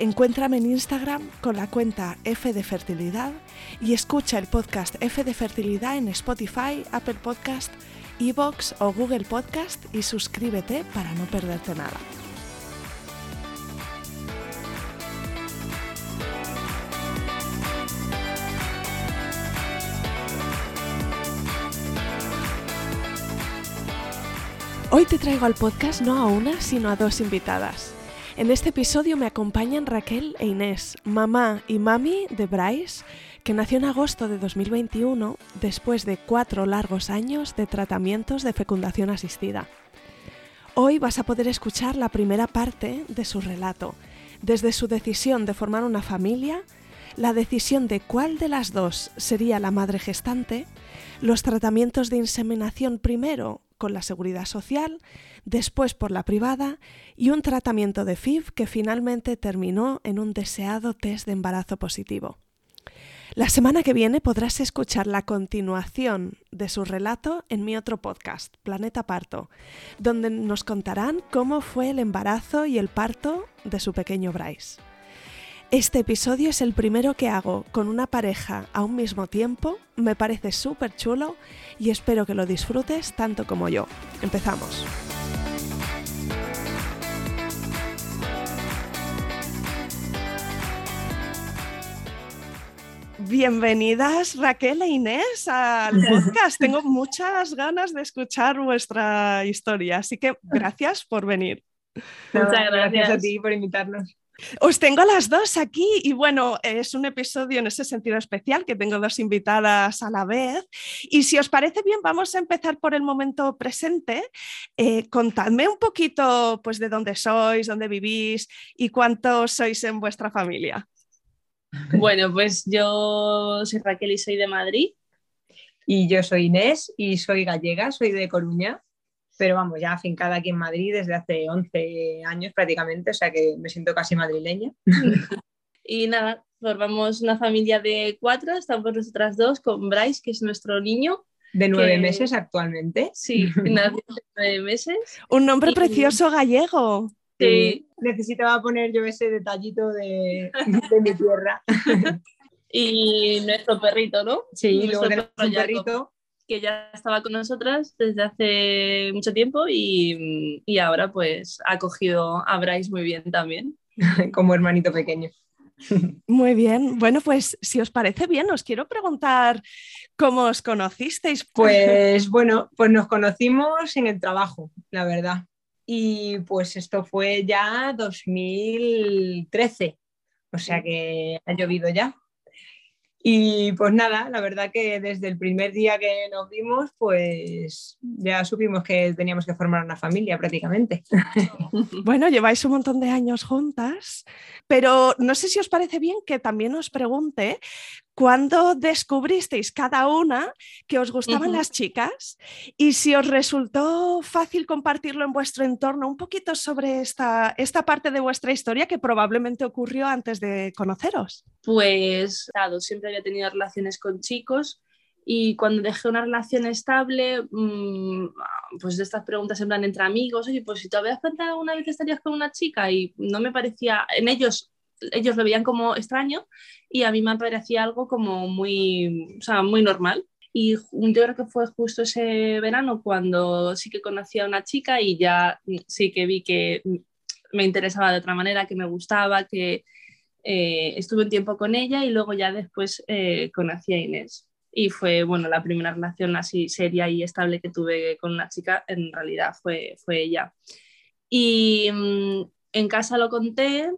Encuéntrame en Instagram con la cuenta F de Fertilidad y escucha el podcast F de Fertilidad en Spotify, Apple Podcast, Evox o Google Podcast y suscríbete para no perderte nada. Hoy te traigo al podcast no a una, sino a dos invitadas. En este episodio me acompañan Raquel e Inés, mamá y mami de Bryce, que nació en agosto de 2021 después de cuatro largos años de tratamientos de fecundación asistida. Hoy vas a poder escuchar la primera parte de su relato, desde su decisión de formar una familia, la decisión de cuál de las dos sería la madre gestante, los tratamientos de inseminación primero con la seguridad social, después por la privada y un tratamiento de FIV que finalmente terminó en un deseado test de embarazo positivo. La semana que viene podrás escuchar la continuación de su relato en mi otro podcast, Planeta Parto, donde nos contarán cómo fue el embarazo y el parto de su pequeño Bryce. Este episodio es el primero que hago con una pareja a un mismo tiempo, me parece súper chulo y espero que lo disfrutes tanto como yo. Empezamos. Bienvenidas Raquel e Inés al podcast. Tengo muchas ganas de escuchar vuestra historia, así que gracias por venir. Muchas gracias. gracias a ti por invitarnos. Os tengo las dos aquí y bueno, es un episodio en ese sentido especial que tengo dos invitadas a la vez. Y si os parece bien, vamos a empezar por el momento presente. Eh, contadme un poquito pues, de dónde sois, dónde vivís y cuántos sois en vuestra familia. Bueno, pues yo soy Raquel y soy de Madrid. Y yo soy Inés y soy gallega, soy de Coruña pero vamos, ya afincada aquí en Madrid desde hace 11 años prácticamente, o sea que me siento casi madrileña. y nada, formamos una familia de cuatro, estamos nosotras dos con Bryce, que es nuestro niño. De nueve meses actualmente. Sí, nació de nueve meses. Un nombre precioso gallego. Sí. Necesitaba poner yo ese detallito de, mi tierra. y nuestro perrito, ¿no? Sí, luego tenemos un perrito que ya estaba con nosotras desde hace mucho tiempo y, y ahora pues ha cogido a Bryce muy bien también. Como hermanito pequeño. Muy bien. Bueno, pues si os parece bien, os quiero preguntar cómo os conocisteis. Pues bueno, pues nos conocimos en el trabajo, la verdad. Y pues esto fue ya 2013, o sea que ha llovido ya. Y pues nada, la verdad que desde el primer día que nos vimos, pues ya supimos que teníamos que formar una familia prácticamente. Bueno, lleváis un montón de años juntas, pero no sé si os parece bien que también os pregunte ¿Cuándo descubristeis cada una que os gustaban las chicas? Y si os resultó fácil compartirlo en vuestro entorno, un poquito sobre esta, esta parte de vuestra historia que probablemente ocurrió antes de conoceros. Pues, claro, siempre había tenido relaciones con chicos y cuando dejé una relación estable, mm, pues de estas preguntas en plan entre amigos, oye, pues si te habías planteado una vez estarías con una chica y no me parecía, en ellos ellos lo veían como extraño y a mí me parecía algo como muy, o sea, muy normal. Y yo creo que fue justo ese verano cuando sí que conocí a una chica y ya sí que vi que me interesaba de otra manera, que me gustaba, que, eh, estuve un tiempo con ella y luego ya después eh, conocí a Inés. Y fue, bueno, la primera relación así seria y estable que tuve con una chica, en realidad fue, fue ella. Y mm, en casa lo conté,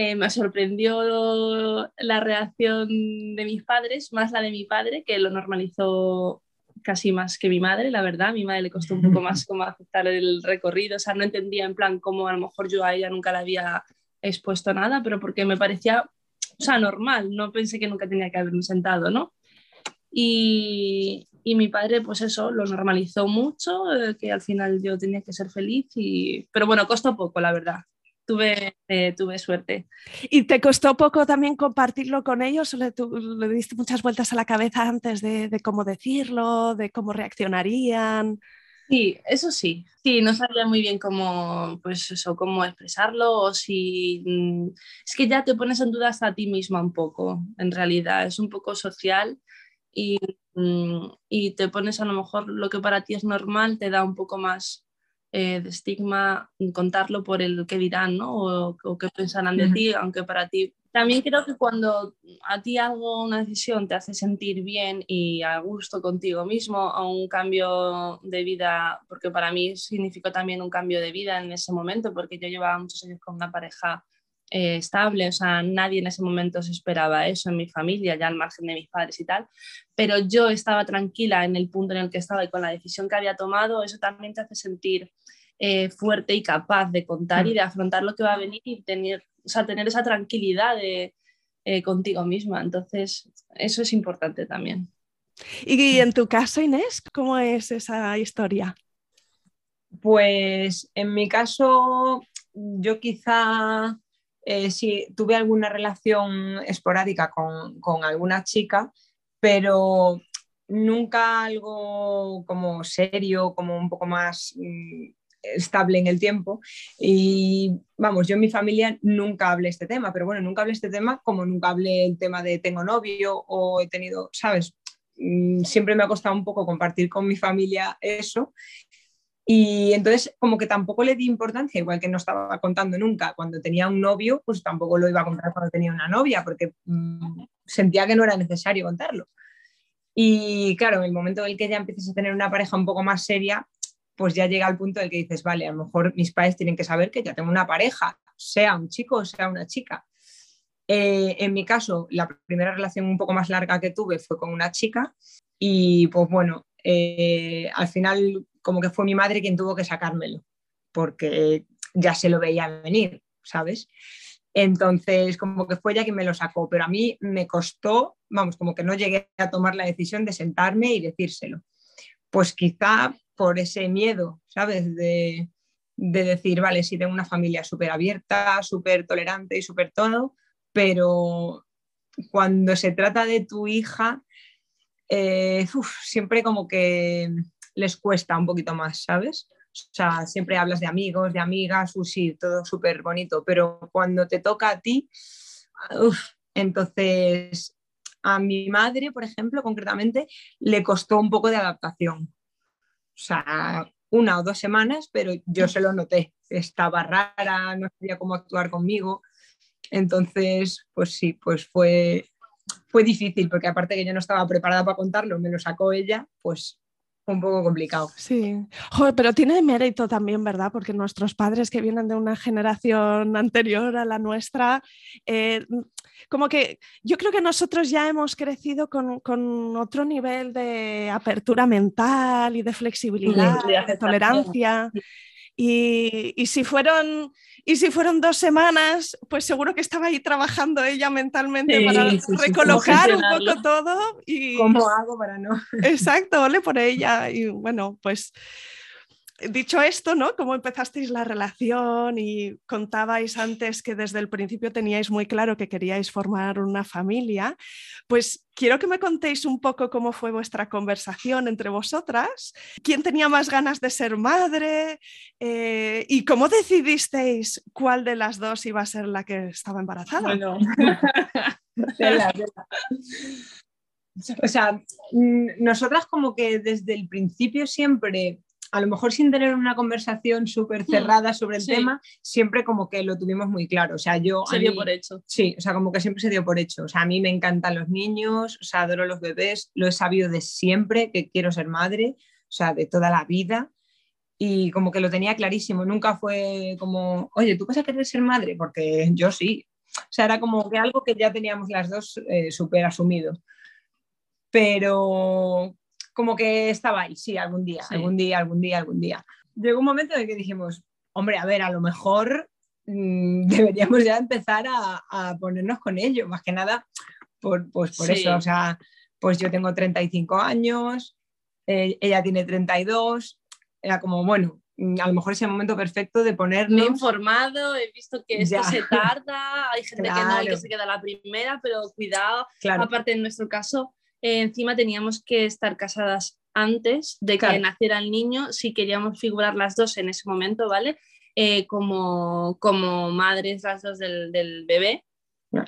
eh, me sorprendió la reacción de mis padres, más la de mi padre, que lo normalizó casi más que mi madre, la verdad. A mi madre le costó un poco más como aceptar el recorrido, o sea, no entendía en plan cómo a lo mejor yo a ella nunca la había expuesto nada, pero porque me parecía, o sea, normal, no pensé que nunca tenía que haberme sentado, ¿no? Y, y mi padre, pues eso, lo normalizó mucho, eh, que al final yo tenía que ser feliz, y... pero bueno, costó poco, la verdad. Tuve, eh, tuve suerte. ¿Y te costó poco también compartirlo con ellos? ¿O le, le diste muchas vueltas a la cabeza antes de, de cómo decirlo, de cómo reaccionarían? Sí, eso sí. Sí, no sabía muy bien cómo, pues eso, cómo expresarlo o si... Mm, es que ya te pones en duda hasta a ti misma un poco, en realidad. Es un poco social y, mm, y te pones a lo mejor lo que para ti es normal, te da un poco más eh, de estigma contarlo por el que dirán, ¿no? O, o qué pensarán de ti, aunque para ti también creo que cuando a ti algo, una decisión te hace sentir bien y a gusto contigo mismo, o un cambio de vida, porque para mí significó también un cambio de vida en ese momento, porque yo llevaba muchos años con una pareja eh, estable, o sea, nadie en ese momento se esperaba eso en mi familia, ya al margen de mis padres y tal, pero yo estaba tranquila en el punto en el que estaba y con la decisión que había tomado, eso también te hace sentir eh, fuerte y capaz de contar y de afrontar lo que va a venir y tener o sea, tener esa tranquilidad de, eh, contigo misma. Entonces, eso es importante también. Y en tu caso, Inés, ¿cómo es esa historia? Pues en mi caso, yo quizá eh, sí tuve alguna relación esporádica con, con, alguna chica, pero nunca algo como serio, como un poco más mm, estable en el tiempo. Y vamos, yo en mi familia nunca hablé este tema, pero bueno, nunca hablé este tema como nunca hablé el tema de tengo novio o he tenido, ¿sabes? Mm, siempre me ha costado un poco compartir con mi familia eso. Y entonces como que tampoco le di importancia, igual que no estaba contando nunca cuando tenía un novio, pues tampoco lo iba a contar cuando tenía una novia, porque mmm, sentía que no era necesario contarlo. Y claro, en el momento en que ya empiezas a tener una pareja un poco más seria, pues ya llega al punto del que dices, vale, a lo mejor mis padres tienen que saber que ya tengo una pareja, sea un chico o sea una chica. Eh, en mi caso, la primera relación un poco más larga que tuve fue con una chica y pues bueno, eh, al final como que fue mi madre quien tuvo que sacármelo, porque ya se lo veía venir, ¿sabes? Entonces, como que fue ella quien me lo sacó, pero a mí me costó, vamos, como que no llegué a tomar la decisión de sentarme y decírselo. Pues quizá por ese miedo, ¿sabes? De, decir, vale, sí tengo una familia súper abierta, súper tolerante y súper todo, pero cuando se trata de tu hija, eh, siempre como que les cuesta un poquito más, ¿sabes? O sea, siempre hablas de amigos, de amigas, sí, todo súper bonito, pero cuando te toca a ti, entonces a mi madre, por ejemplo, concretamente, le costó un poco de adaptación o sea, una o dos semanas, pero yo se lo noté. Estaba rara, no sabía cómo actuar conmigo. Entonces, pues sí, pues fue, fue difícil, porque aparte que yo no estaba preparada para contarlo, me lo sacó ella, pues fue un poco complicado. Sí, Joder, pero tiene mérito también, ¿verdad? Porque nuestros padres que vienen de una generación anterior a la nuestra, eh, como que yo creo que nosotros ya hemos crecido con, con otro nivel de apertura mental y de flexibilidad, sí, de tolerancia. Y, y, si fueron, y si fueron dos semanas, pues seguro que estaba ahí trabajando ella mentalmente sí, para sí, recolocar un poco todo. Y... ¿Cómo hago para no? Exacto, ole por ella. Y bueno, pues dicho esto, ¿no? ¿Cómo empezasteis la relación y contabais antes que desde el principio teníais muy claro que queríais formar una familia? Pues quiero que me contéis un poco cómo fue vuestra conversación entre vosotras, quién tenía más ganas de ser madre eh, y cómo decidisteis cuál de las dos iba a ser la que estaba embarazada. Bueno. O sea, nosotras como que desde el principio siempre a lo mejor sin tener una conversación súper cerrada sobre el sí. tema, siempre como que lo tuvimos muy claro. O sea, yo... Se dio mí- por hecho. Sí, o sea, como que siempre se dio por hecho. O sea, a mí me encantan los niños, o sea, adoro los bebés, lo he sabido de siempre que quiero ser madre, o sea, de toda la vida. Y como que lo tenía clarísimo, nunca fue como, oye, ¿tú vas a querer ser madre? Porque yo sí. O sea, era como que algo que ya teníamos las dos eh, súper asumido. Pero como que estaba ahí, sí, algún día, Sí. algún día, algún día, algún día. Llegó un momento en el que dijimos, hombre, a ver, a lo mejor mm, deberíamos ya empezar a, a ponernos con ello, más que nada por, pues por Sí. eso, o sea, pues yo tengo 35 años, eh, ella tiene 32, era como, bueno, mm, a lo mejor es el momento perfecto de Me he ponernos... informado, he visto que esto Ya. se tarda, hay gente que no que Claro. se queda la primera, pero cuidado. Claro, Aparte, en nuestro caso, eh, encima teníamos que estar casadas antes de que Claro. naciera el niño, si queríamos figurar las dos en ese momento, ¿vale? Eh, como, como madres las dos del, del bebé,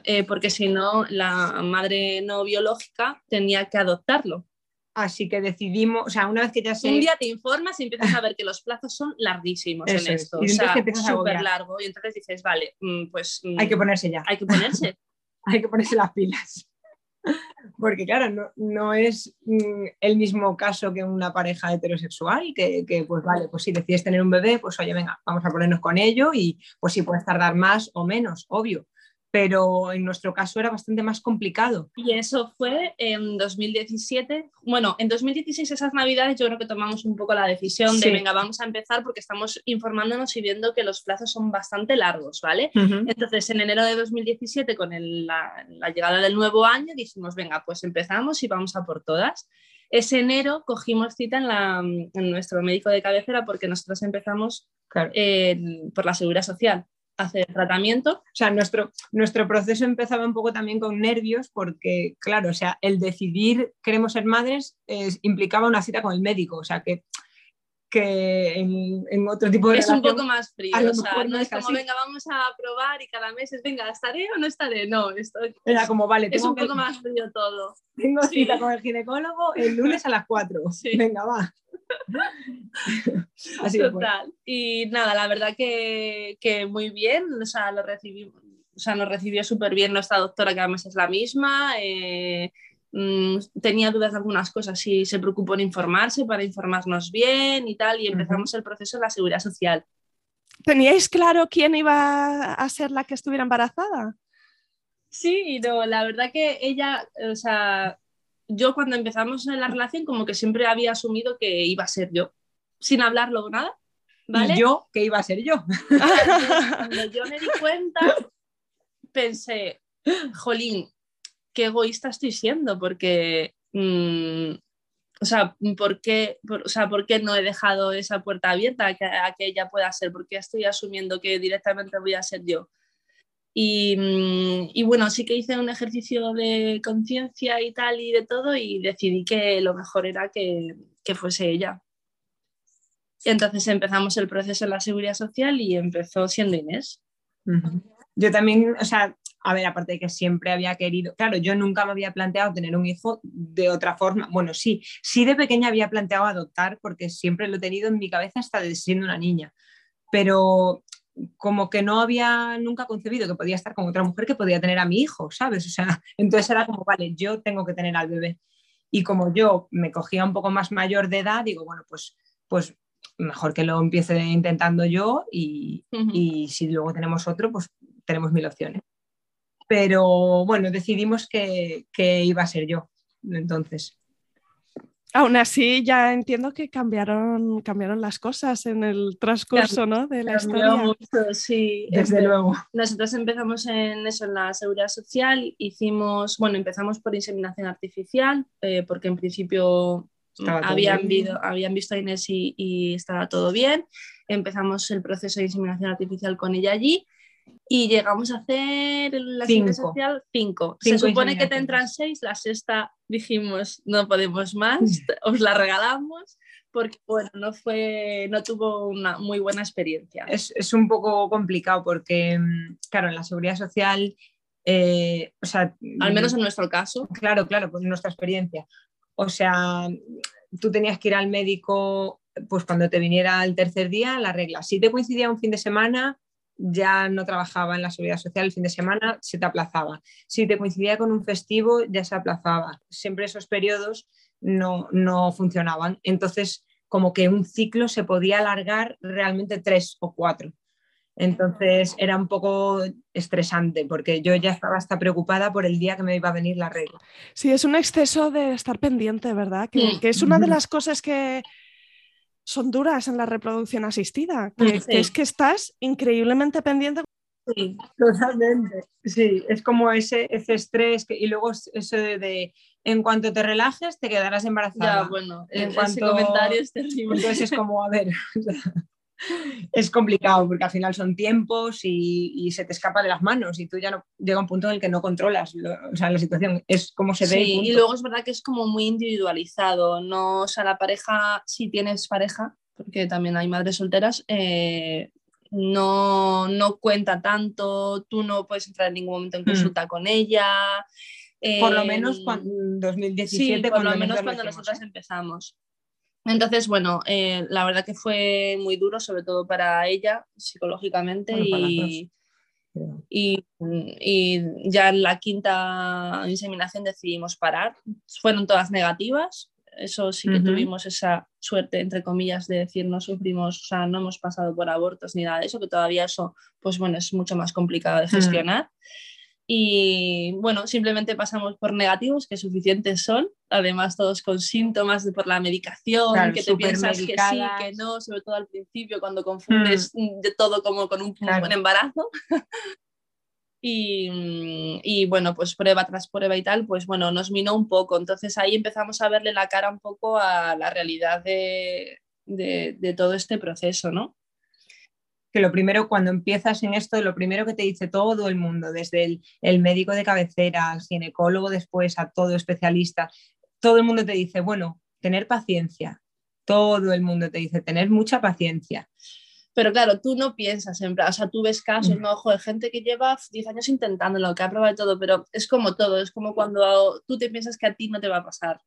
eh, porque si no, la madre no biológica tenía que adoptarlo. así que decidimos, o sea, una vez que ya se... Un día te informas y empiezas a ver que los plazos son larguísimos Eso en es. esto, Y o sea, súper largo, y entonces dices, vale, mm, pues mm, Hay que ponerse ya, hay que ponerse. hay que ponerse las pilas. Porque claro, no, no es mm, el mismo caso que una pareja heterosexual, que, que, pues vale, pues si decides tener un bebé, pues oye, venga, vamos a ponernos con ello y pues sí puedes tardar más o menos, obvio. Pero en nuestro caso era bastante más complicado. Y eso fue en 2017. Bueno, en 2016 esas navidades yo creo que tomamos un poco la decisión Sí. de, venga, vamos a empezar porque estamos informándonos y viendo que los plazos son bastante largos, ¿vale? Entonces, en enero de 2017, con el- la, la llegada del nuevo año, dijimos, venga, pues empezamos y vamos a por todas. Ese enero cogimos cita en, la, en nuestro médico de cabecera porque nosotros empezamos Claro. eh, por la seguridad social hacer tratamiento. O sea, nuestro, nuestro proceso empezaba un poco también con nervios porque, claro, o sea, el decidir queremos ser madres es- implicaba una cita con el médico, o sea, que, que en, en otro tipo de Es un poco más frío, o sea, no es es como, así. venga, vamos a probar y cada mes es, venga, ¿estaré o no estaré? No, esto Era como, vale, es tengo, un que- poco más frío todo. tengo sí. cita con el ginecólogo el lunes a las 4. Sí. Venga, va. Así pues, Total. Y nada, la verdad que, que muy bien, o sea, lo recibimos. O sea, nos recibió súper bien nuestra doctora, que además es la misma. eh, mm, tenía dudas de algunas cosas y se preocupó en informarse para informarnos bien y tal. Y empezamos el proceso en la seguridad social. ¿Teníais claro quién iba a ser la que estuviera embarazada? Sí, no, la verdad que ella, o sea, yo cuando empezamos en la relación como que siempre había asumido que iba a ser yo, sin hablarlo nada, ¿vale? Y yo, que iba a ser yo. Cuando yo me di cuenta, pensé, jolín, qué egoísta estoy siendo, porque, mm, o, sea, ¿por qué, por, o sea, ¿por qué no he dejado esa puerta abierta a que, a que ella pueda ser? ¿Por qué estoy asumiendo que directamente voy a ser yo? Y, mm, y bueno, sí que hice un ejercicio de conciencia y tal y de todo y decidí que lo mejor era que, que fuese ella. Y entonces empezamos el proceso en la seguridad social y empezó siendo Inés. Yo también, o sea, a ver, aparte de que siempre había querido, claro, yo nunca me había planteado tener un hijo de otra forma. Bueno, sí, sí de pequeña había planteado adoptar porque siempre lo he tenido en mi cabeza hasta de siendo una niña, pero como que no había nunca concebido que podía estar con otra mujer que podía tener a mi hijo, ¿sabes? O sea, entonces era como, vale, yo tengo que tener al bebé. Y como yo me cogía un poco más mayor de edad, digo, bueno, pues, pues mejor que lo empiece intentando yo y, y si luego tenemos otro, pues tenemos mil opciones. Pero bueno, decidimos que, que iba a ser yo. Entonces, Aún así, ya entiendo que cambiaron, cambiaron las cosas en el transcurso ¿no? de la historia. mucho, sí. desde luego. Nosotros empezamos en eso, en la seguridad social, hicimos, bueno, empezamos por inseminación artificial, eh, porque en principio todo habían, bien. vido- habían visto a Inés y, y estaba todo bien. Empezamos el proceso de inseminación artificial con ella allí y llegamos a hacer en la seguridad Cinco. social cinco. Cinco Se supone que te entran seis, la sexta dijimos no podemos más, os la regalamos porque bueno, no fue, no tuvo una muy buena experiencia. Es, es un poco complicado porque, mm, claro, en la seguridad social, eh, o sea, Al menos en nuestro caso. Claro, claro, pues nuestra experiencia. O sea, tú tenías que ir al médico pues cuando te viniera el tercer día, la regla. Si te coincidía un fin de semana, ya no trabajaba en la seguridad social el fin de semana, se te aplazaba. Si te coincidía con un festivo, ya se aplazaba. Siempre esos periodos no, no funcionaban. Entonces, como que un ciclo se podía alargar realmente tres o cuatro. Entonces era un poco estresante porque yo ya estaba hasta preocupada por el día que me iba a venir la regla. Sí, es un exceso de estar pendiente, ¿verdad? Que, que es una de las cosas que, son duras en la reproducción asistida, que, es que estás increíblemente pendiente. Sí, totalmente. Sí, es como ese, ese estrés que, y luego eso de, en cuanto te relajes te quedarás embarazada. Ya, bueno, en ese comentario es terrible. Entonces es como, a ver, es complicado porque al final son tiempos y, se te escapa de las manos y tú ya no llega un punto en el que no controlas o sea, la situación, es como se ve. y luego es verdad que es como muy individualizado, no, o sea, la pareja, si tienes pareja, porque también hay madres solteras, eh, no, no cuenta tanto, tú no puedes entrar en ningún momento en mm. consulta con ella. por lo menos em, cuando, en 2017, sí, por lo menos cuando nosotras ¿eh? empezamos. Entonces, bueno, eh, la verdad que fue muy duro, sobre todo para ella psicológicamente y, y, ya en la quinta inseminación decidimos parar. Fueron todas negativas, eso sí que tuvimos esa suerte, entre comillas, de decir no sufrimos, o sea, no hemos pasado por abortos ni nada de eso, que todavía eso, pues bueno, es mucho más complicado de gestionar. Y bueno, simplemente pasamos por negativos, que suficientes son, además todos con síntomas de, por la medicación, que te piensas que sí, que no, sobre todo al principio cuando confundes mm. de todo como con un, buen embarazo. y, y, bueno, pues prueba tras prueba y tal, pues bueno, nos minó un poco. Entonces ahí empezamos a verle la cara un poco a la realidad de, de, de todo este proceso, ¿no? Que lo primero, cuando empiezas en esto, lo primero que te dice todo el mundo, desde el, médico de cabecera, al ginecólogo después, a todo especialista, todo el mundo te dice, bueno, tener paciencia. Todo el mundo te dice, tener mucha paciencia. Pero claro, tú no piensas en o sea, tú ves casos, mm. ¿no? Ojo, de gente que lleva 10 años intentándolo, que ha probado todo, pero es como todo, es como cuando tú te piensas que a ti no te va a pasar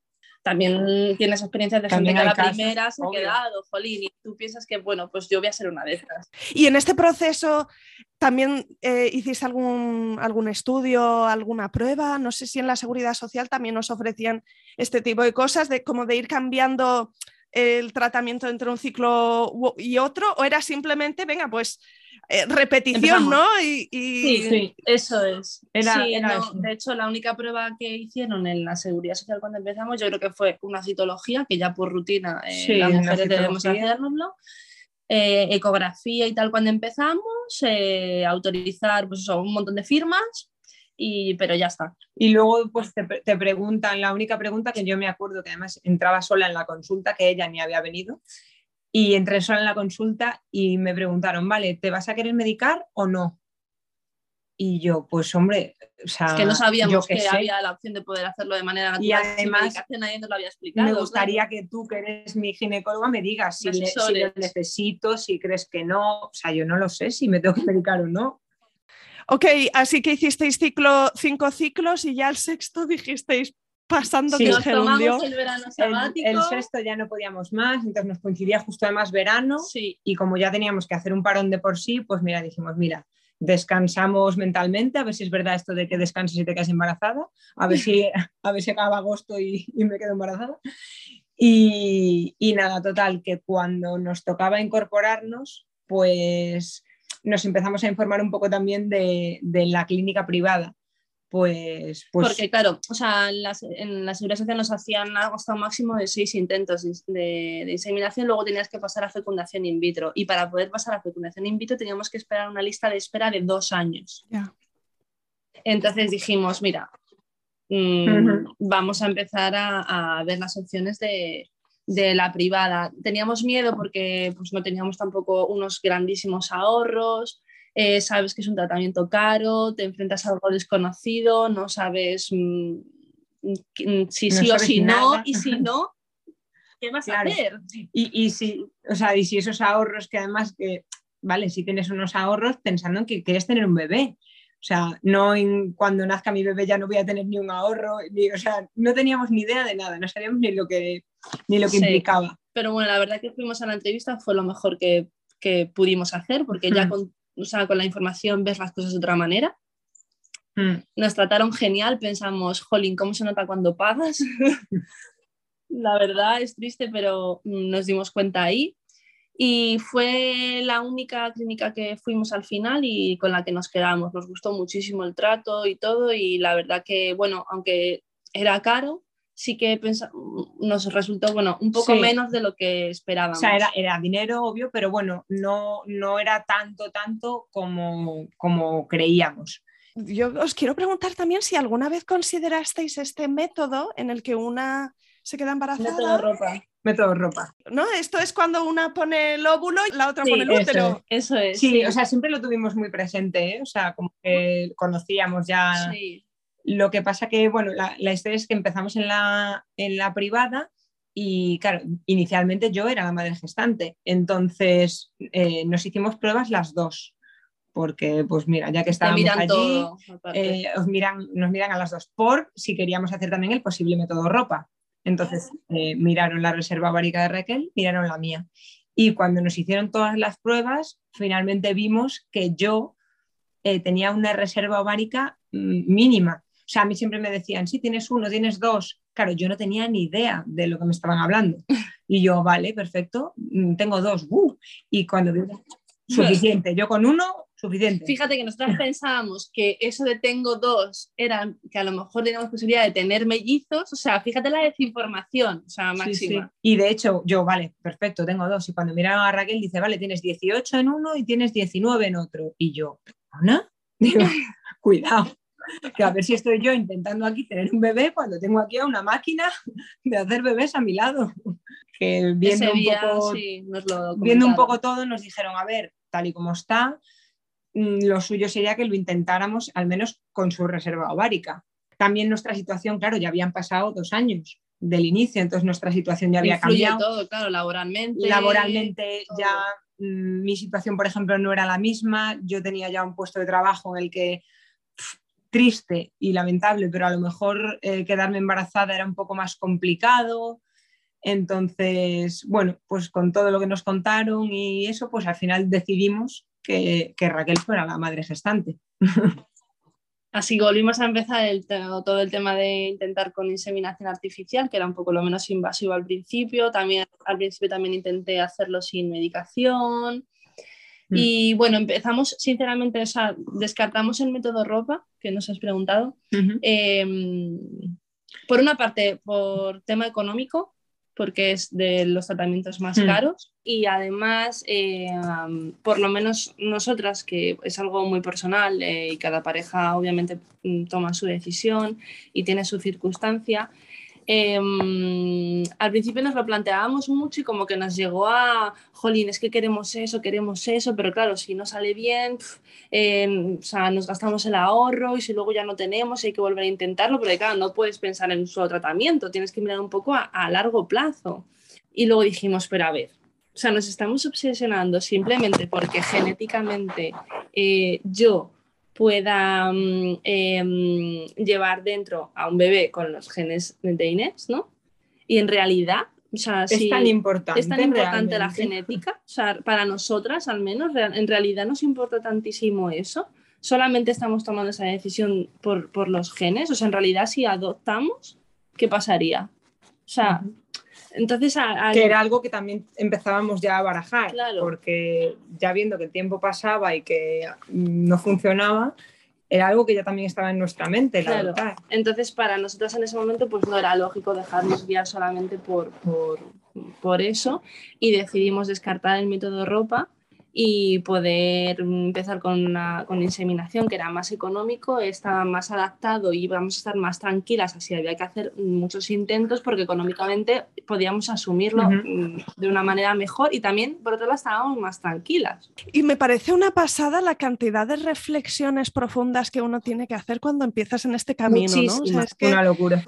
también tienes experiencias de gente que a la primera se ha quedado, jolín, y tú piensas que, bueno, pues yo voy a ser una de estas. Y en este proceso también eh, hiciste algún, algún estudio, alguna prueba, no sé si en la seguridad social también nos ofrecían este tipo de cosas, de como de ir cambiando el tratamiento entre un ciclo y otro, o era simplemente, venga, pues eh, repetición, ¿no? Y, Sí, sí, eso es. De hecho, la única prueba que hicieron en la seguridad social cuando empezamos, yo creo que fue una citología, que ya por rutina eh, las mujeres debemos hacérnoslo. Eh, ecografía y tal cuando empezamos, autorizar pues un montón de firmas, y, pero ya está. Y luego pues te, te, preguntan, la única pregunta que yo me acuerdo, que además entraba sola en la consulta, que ella ni había venido, y entré sola en la consulta y me preguntaron, vale, ¿te vas a querer medicar o no? Y yo, pues hombre, o sea, es que no sabíamos que, había la opción de poder hacerlo de manera natural. Y además, nadie nos lo había explicado. Me gustaría que tú, que eres mi ginecóloga, me digas si, si lo necesito, si crees que no. O sea, yo no lo sé si me tengo que medicar o no. Ok, así que hicisteis ciclo, cinco ciclos y ya el sexto dijisteis, pasando que nos tomamos el verano sabático. El, sexto ya no podíamos más, entonces nos coincidía justo además verano y como ya teníamos que hacer un parón de por sí, pues mira, dijimos, mira, descansamos mentalmente, a ver si es verdad esto de que descanses y te quedas embarazada, a ver si, a ver si acaba agosto y, me quedo embarazada. Y, y nada, total, que cuando nos tocaba incorporarnos, pues nos empezamos a informar un poco también de, de la clínica privada pues, pues, Porque claro, o sea, en la, seguridad social nos hacían hasta un máximo de seis intentos de, inseminación, luego tenías que pasar a fecundación in vitro y para poder pasar a fecundación in vitro teníamos que esperar una lista de espera de dos años. Entonces dijimos, mira, mm, vamos a empezar a, ver las opciones de, de, la privada. Teníamos miedo porque pues, no teníamos tampoco unos grandísimos ahorros, eh, sabes que es un tratamiento caro, te enfrentas a algo desconocido, no sabes mm, mm, si sí o si no, y si no, ¿qué vas a hacer? Y, si, o sea, y si esos ahorros que además que, vale, si tienes unos ahorros pensando en que quieres tener un bebé. O sea, no en cuando nazca mi bebé ya no voy a tener ni un ahorro, o sea, no teníamos ni idea de nada, no sabíamos ni lo que, ni lo que implicaba. pero bueno, la verdad que fuimos a la entrevista fue lo mejor que, que pudimos hacer, porque ya con, o sea, con la información ves las cosas de otra manera. Nos trataron genial, pensamos, jolín, ¿cómo se nota cuando pagas? la verdad es triste, pero nos dimos cuenta ahí. Y fue la única clínica que fuimos al final y con la que nos quedamos. Nos gustó muchísimo el trato y todo y la verdad que, bueno, aunque era caro, sí que nos resultó, bueno, un poco menos de lo que esperábamos. O sea, era, era, dinero, obvio, pero bueno, no, no era tanto, tanto como, como creíamos. Yo os quiero preguntar también si alguna vez considerasteis este método en el que una se queda embarazada. Método ropa. Método ropa. ¿No? Esto es cuando una pone el óvulo y la otra pone el útero. Eso es. Sí, o sea, siempre lo tuvimos muy presente, ¿eh? o sea, como que conocíamos ya. Sí. Lo que pasa que, bueno, la, la, historia es que empezamos en la, en la privada y, claro, inicialmente yo era la madre gestante, entonces eh, nos hicimos pruebas las dos porque pues mira, ya que estábamos allí, eh, miran, nos miran a las dos por si queríamos hacer también el posible método ropa. Entonces eh, miraron la reserva ovárica de Raquel, miraron la mía. Y cuando nos hicieron todas las pruebas, finalmente vimos que yo eh, tenía una reserva ovárica mm, mínima. O sea, a mí siempre me decían, sí, tienes uno, tienes dos. Claro, yo no tenía ni idea de lo que me estaban hablando. Y yo, vale, perfecto, mm, tengo dos. Uh". Y cuando suficiente, yo con uno suficiente. Fíjate que nosotros pensábamos que eso de tengo dos era que a lo mejor teníamos posibilidad de tener mellizos, o sea, fíjate la desinformación, o sea, máxima. Y de hecho, yo, vale, perfecto, tengo dos. Y cuando mira a Raquel dice, vale, tienes 18 en uno y tienes 19 en otro. Y yo, ¿no? Digo, cuidado. Que a ver si estoy yo intentando aquí tener un bebé cuando tengo aquí a una máquina de hacer bebés a mi lado. Que viendo, un, poco, viendo un poco todo nos dijeron, a ver, tal y como está, Mm, lo suyo sería que lo intentáramos al menos con su reserva ovárica. También nuestra situación, claro, ya habían pasado dos años del inicio, entonces nuestra situación ya había cambiado. todo, claro, laboralmente. Laboralmente ya mm, mi situación, por ejemplo, no era la misma. Yo tenía ya un puesto de trabajo en el que triste y lamentable, pero a lo mejor eh, quedarme embarazada era un poco más complicado. Entonces, bueno, pues con todo lo que nos contaron y eso, pues al final decidimos que, Raquel fuera la madre gestante. Así volvimos a empezar todo el tema de intentar con inseminación artificial, que era un poco lo menos invasivo al principio. También, al principio también intenté hacerlo sin medicación. Mm. Y bueno, empezamos, sinceramente, o sea, descartamos el método ropa, que nos has preguntado. Em, por una parte, por tema económico, porque es de los tratamientos más mm. caros y además, eh, por lo menos nosotras, que es algo muy personal eh, y cada pareja obviamente toma su decisión y tiene su circunstancia, em, al principio nos lo planteábamos mucho y como que nos llegó a, jolín, es que queremos eso, queremos eso, pero claro, si no sale bien, em, o sea, nos gastamos el ahorro y si luego ya no tenemos hay que volver a intentarlo, pero claro, no puedes pensar en un solo tratamiento, tienes que mirar un poco a, largo plazo. Y luego dijimos, pero a ver, o sea, nos estamos obsesionando simplemente porque genéticamente eh, yo pueda mm, em, llevar dentro a un bebé con los genes de Inés, ¿no? Y en realidad, o sea, es tan importante, es tan importante la genética, o sea, para nosotras al menos, en realidad nos importa tantísimo eso. Solamente estamos tomando esa decisión por, por los genes, o sea, en realidad si adoptamos, ¿qué pasaría? O sea, entonces, que era algo que también empezábamos ya a barajar, porque ya viendo que el tiempo pasaba y que no funcionaba, era algo que ya también estaba en nuestra mente. Entonces, para nosotros en ese momento, pues no era lógico dejarnos guiar solamente por, por, por eso y decidimos descartar el método ropa y poder empezar con una con inseminación que era más económico, estaba más adaptado y íbamos a estar más tranquilas, así había que hacer muchos intentos porque económicamente podíamos asumirlo mm, de una manera mejor y también por otro lado estábamos más tranquilas. Y me parece una pasada la cantidad de reflexiones profundas que uno tiene que hacer cuando empiezas en este camino, ¿no? es una locura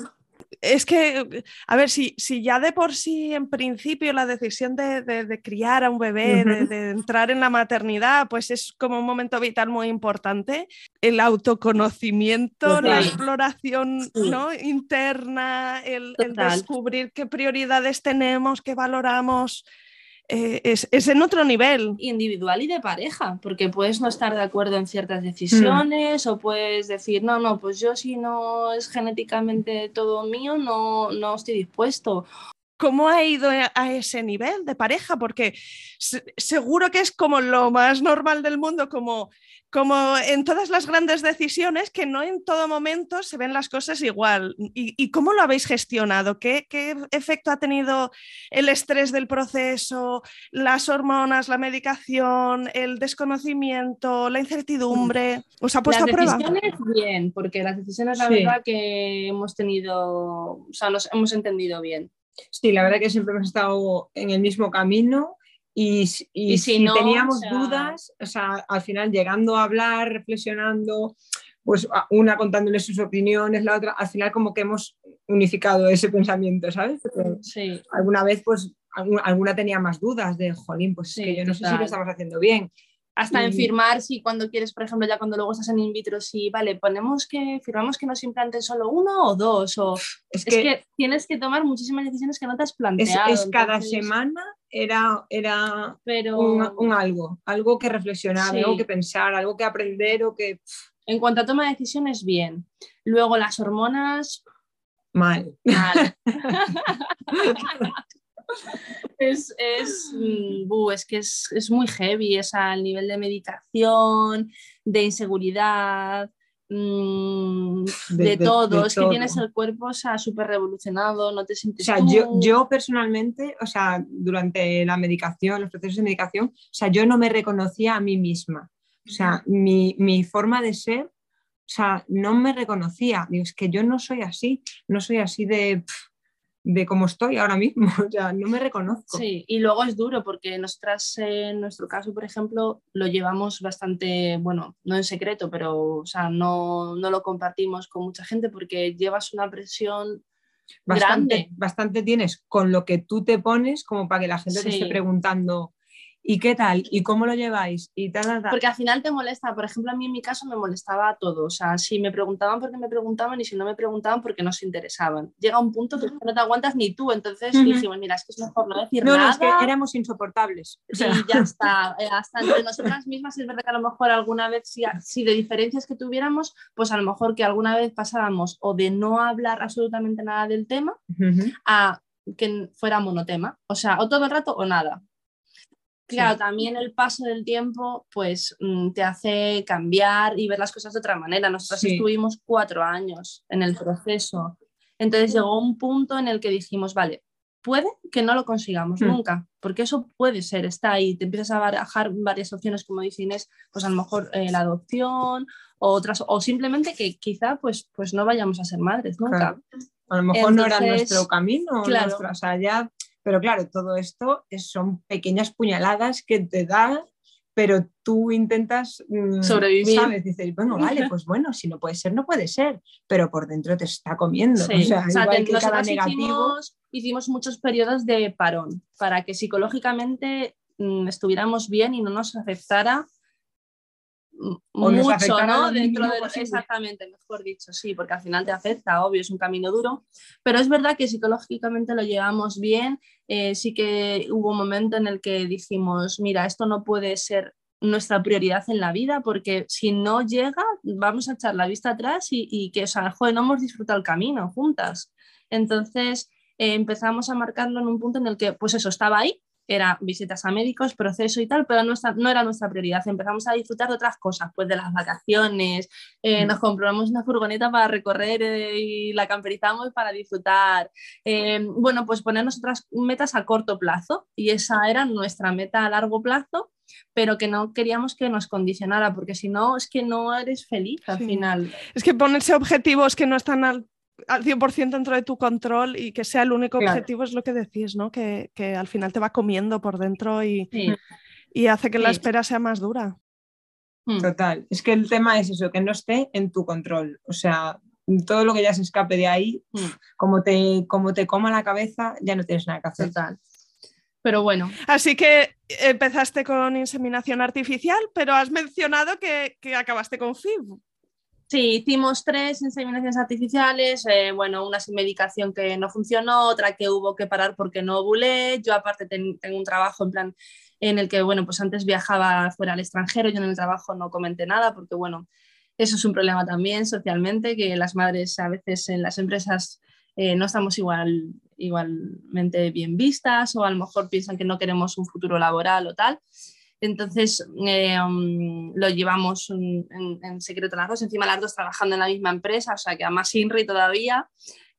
es que, a ver, si, si ya de por sí en principio la decisión de, criar a un bebé, de, entrar en la maternidad, pues es como un momento vital muy importante, el autoconocimiento, la exploración ¿no? interna, el, el descubrir qué prioridades tenemos, qué valoramos. Eh, es, en otro nivel. Individual y de pareja, porque puedes no estar de acuerdo en ciertas decisiones o puedes decir, no, no, pues yo si no es genéticamente todo mío, no, no estoy dispuesto. ¿Cómo ha ido a ese nivel de pareja? Porque seguro que es como lo más normal del mundo, como como en todas las grandes decisiones, que no en todo momento se ven las cosas igual. ¿Y, cómo lo habéis gestionado? ¿Qué, efecto ha tenido el estrés del proceso, las hormonas, la medicación, el desconocimiento, la incertidumbre? ¿Os ha puesto a prueba? Las decisiones bien, porque las decisiones la verdad que hemos tenido, o sea, nos hemos entendido bien. Sí, la verdad que siempre hemos estado en el mismo camino y, si, teníamos dudas, o sea, al final llegando a hablar, reflexionando, pues una contándole sus opiniones, la otra, al final como que hemos unificado ese pensamiento, ¿sabes? sí. Alguna vez, pues, alguna tenía más dudas de, jolín, pues que yo no sé si lo estamos haciendo bien. Hasta en firmar, si cuando quieres, por ejemplo, ya cuando luego estás en in vitro, si, vale, ponemos que, firmamos que nos implanten solo uno o dos, o es, que, tienes que tomar muchísimas decisiones que no te has planteado. Es, cada semana era, era Pero... un, algo, algo que reflexionar, algo que pensar, algo que aprender o que... En cuanto a toma de decisiones, bien. Luego las hormonas... Mal. Mal. es, es, mm, es que es, muy heavy, es al nivel de medicación, de inseguridad, mm, de, todo. es que tienes el cuerpo súper revolucionado, no te sientes. O sea, yo, yo personalmente, o sea, durante la medicación, los procesos de medicación, o sea, yo no me reconocía a mí misma. O sea, mi, forma de ser, o sea, no me reconocía. Digo, es que yo no soy así, no soy así de de cómo estoy ahora mismo, o sea, no me reconozco. Sí, y luego es duro porque nosotras, en nuestro caso, por ejemplo, lo llevamos bastante, bueno, no en secreto, pero o sea, no, no lo compartimos con mucha gente porque llevas una presión bastante, grande. Bastante tienes con lo que tú te pones como para que la gente te esté preguntando ¿Y qué tal? ¿Y cómo lo lleváis? Y tal, Porque al final te molesta, por ejemplo, a mí en mi caso me molestaba todo, o sea, si me preguntaban por qué me preguntaban y si no me preguntaban porque no se interesaban. Llega un punto que no te aguantas ni tú, entonces dijimos, mira, es que es mejor no decir nada. No, es que éramos insoportables. Sí, ya está, eh, hasta entre nosotras mismas es verdad que a lo mejor alguna vez, si, si de diferencias que tuviéramos, pues a lo mejor que alguna vez pasábamos o de no hablar absolutamente nada del tema a que fuera monotema, o sea, o todo el rato o nada. Claro, también el paso del tiempo pues mm, te hace cambiar y ver las cosas de otra manera. Nosotros estuvimos cuatro años en el proceso. Entonces llegó un punto en el que dijimos, vale, puede que no lo consigamos hmm. nunca, porque eso puede ser, está ahí. Te empiezas a barajar varias opciones, como dice Inés, pues a lo mejor eh, la adopción o otras, o simplemente que quizá pues, pues no vayamos a ser madres nunca. A lo mejor no era nuestro camino, claro. o sea, ya pero claro, todo esto son pequeñas puñaladas que te da, pero tú intentas mm, sobrevivir. ¿sabes? Dices, bueno, vale, pues bueno, si no puede ser, no puede ser, pero por dentro te está comiendo. O sea, igual que cada negativo. Hicimos, muchos periodos de parón para que psicológicamente mm, estuviéramos bien y no nos afectara mucho, ¿no? Dentro de exactamente, mejor dicho, sí, porque al final te afecta, obvio, es un camino duro, pero es verdad que psicológicamente lo llevamos bien. Eh, sí que hubo un momento en el que dijimos, mira, esto no puede ser nuestra prioridad en la vida, porque si no llega, vamos a echar la vista atrás y, que, o sea, joder, no hemos disfrutado el camino juntas. Entonces eh, empezamos a marcarlo en un punto en el que, pues eso, estaba ahí, era visitas a médicos, proceso y tal, pero no era nuestra prioridad. Empezamos a disfrutar de otras cosas, pues de las vacaciones, eh, mm. nos compramos una furgoneta para recorrer eh, y la camperizamos para disfrutar. Eh, bueno, pues ponernos otras metas a corto plazo y esa era nuestra meta a largo plazo pero que no queríamos que nos condicionara, porque si no, es que no eres feliz al final. Es que ponerse objetivos que no están al al 100% dentro de tu control y que sea el único objetivo es lo que decís, ¿no? Que, al final te va comiendo por dentro y, y hace que la espera sea más dura. Hmm. Total, es que el tema es eso, que no esté en tu control. O sea, todo lo que ya se escape de ahí, Mm. como te, como te coma la cabeza, ya no tienes nada que hacer. Total. Pero bueno, Así que empezaste con inseminación artificial, pero has mencionado que, que acabaste con FIV. Sí, hicimos tres inseminaciones artificiales, eh, bueno, una sin medicación que no funcionó, otra que hubo que parar porque no ovulé. Yo aparte ten- tengo un trabajo en plan en el que, bueno, pues antes viajaba fuera al extranjero, yo en el trabajo no comenté nada porque, bueno, eso es un problema también socialmente, que las madres a veces en las empresas eh, no estamos igual, igualmente bien vistas o a lo mejor piensan que no queremos un futuro laboral o tal. Entonces eh, um, lo llevamos un- en, en secreto las dos, encima las dos trabajando en la misma empresa, o sea que a más INRI todavía.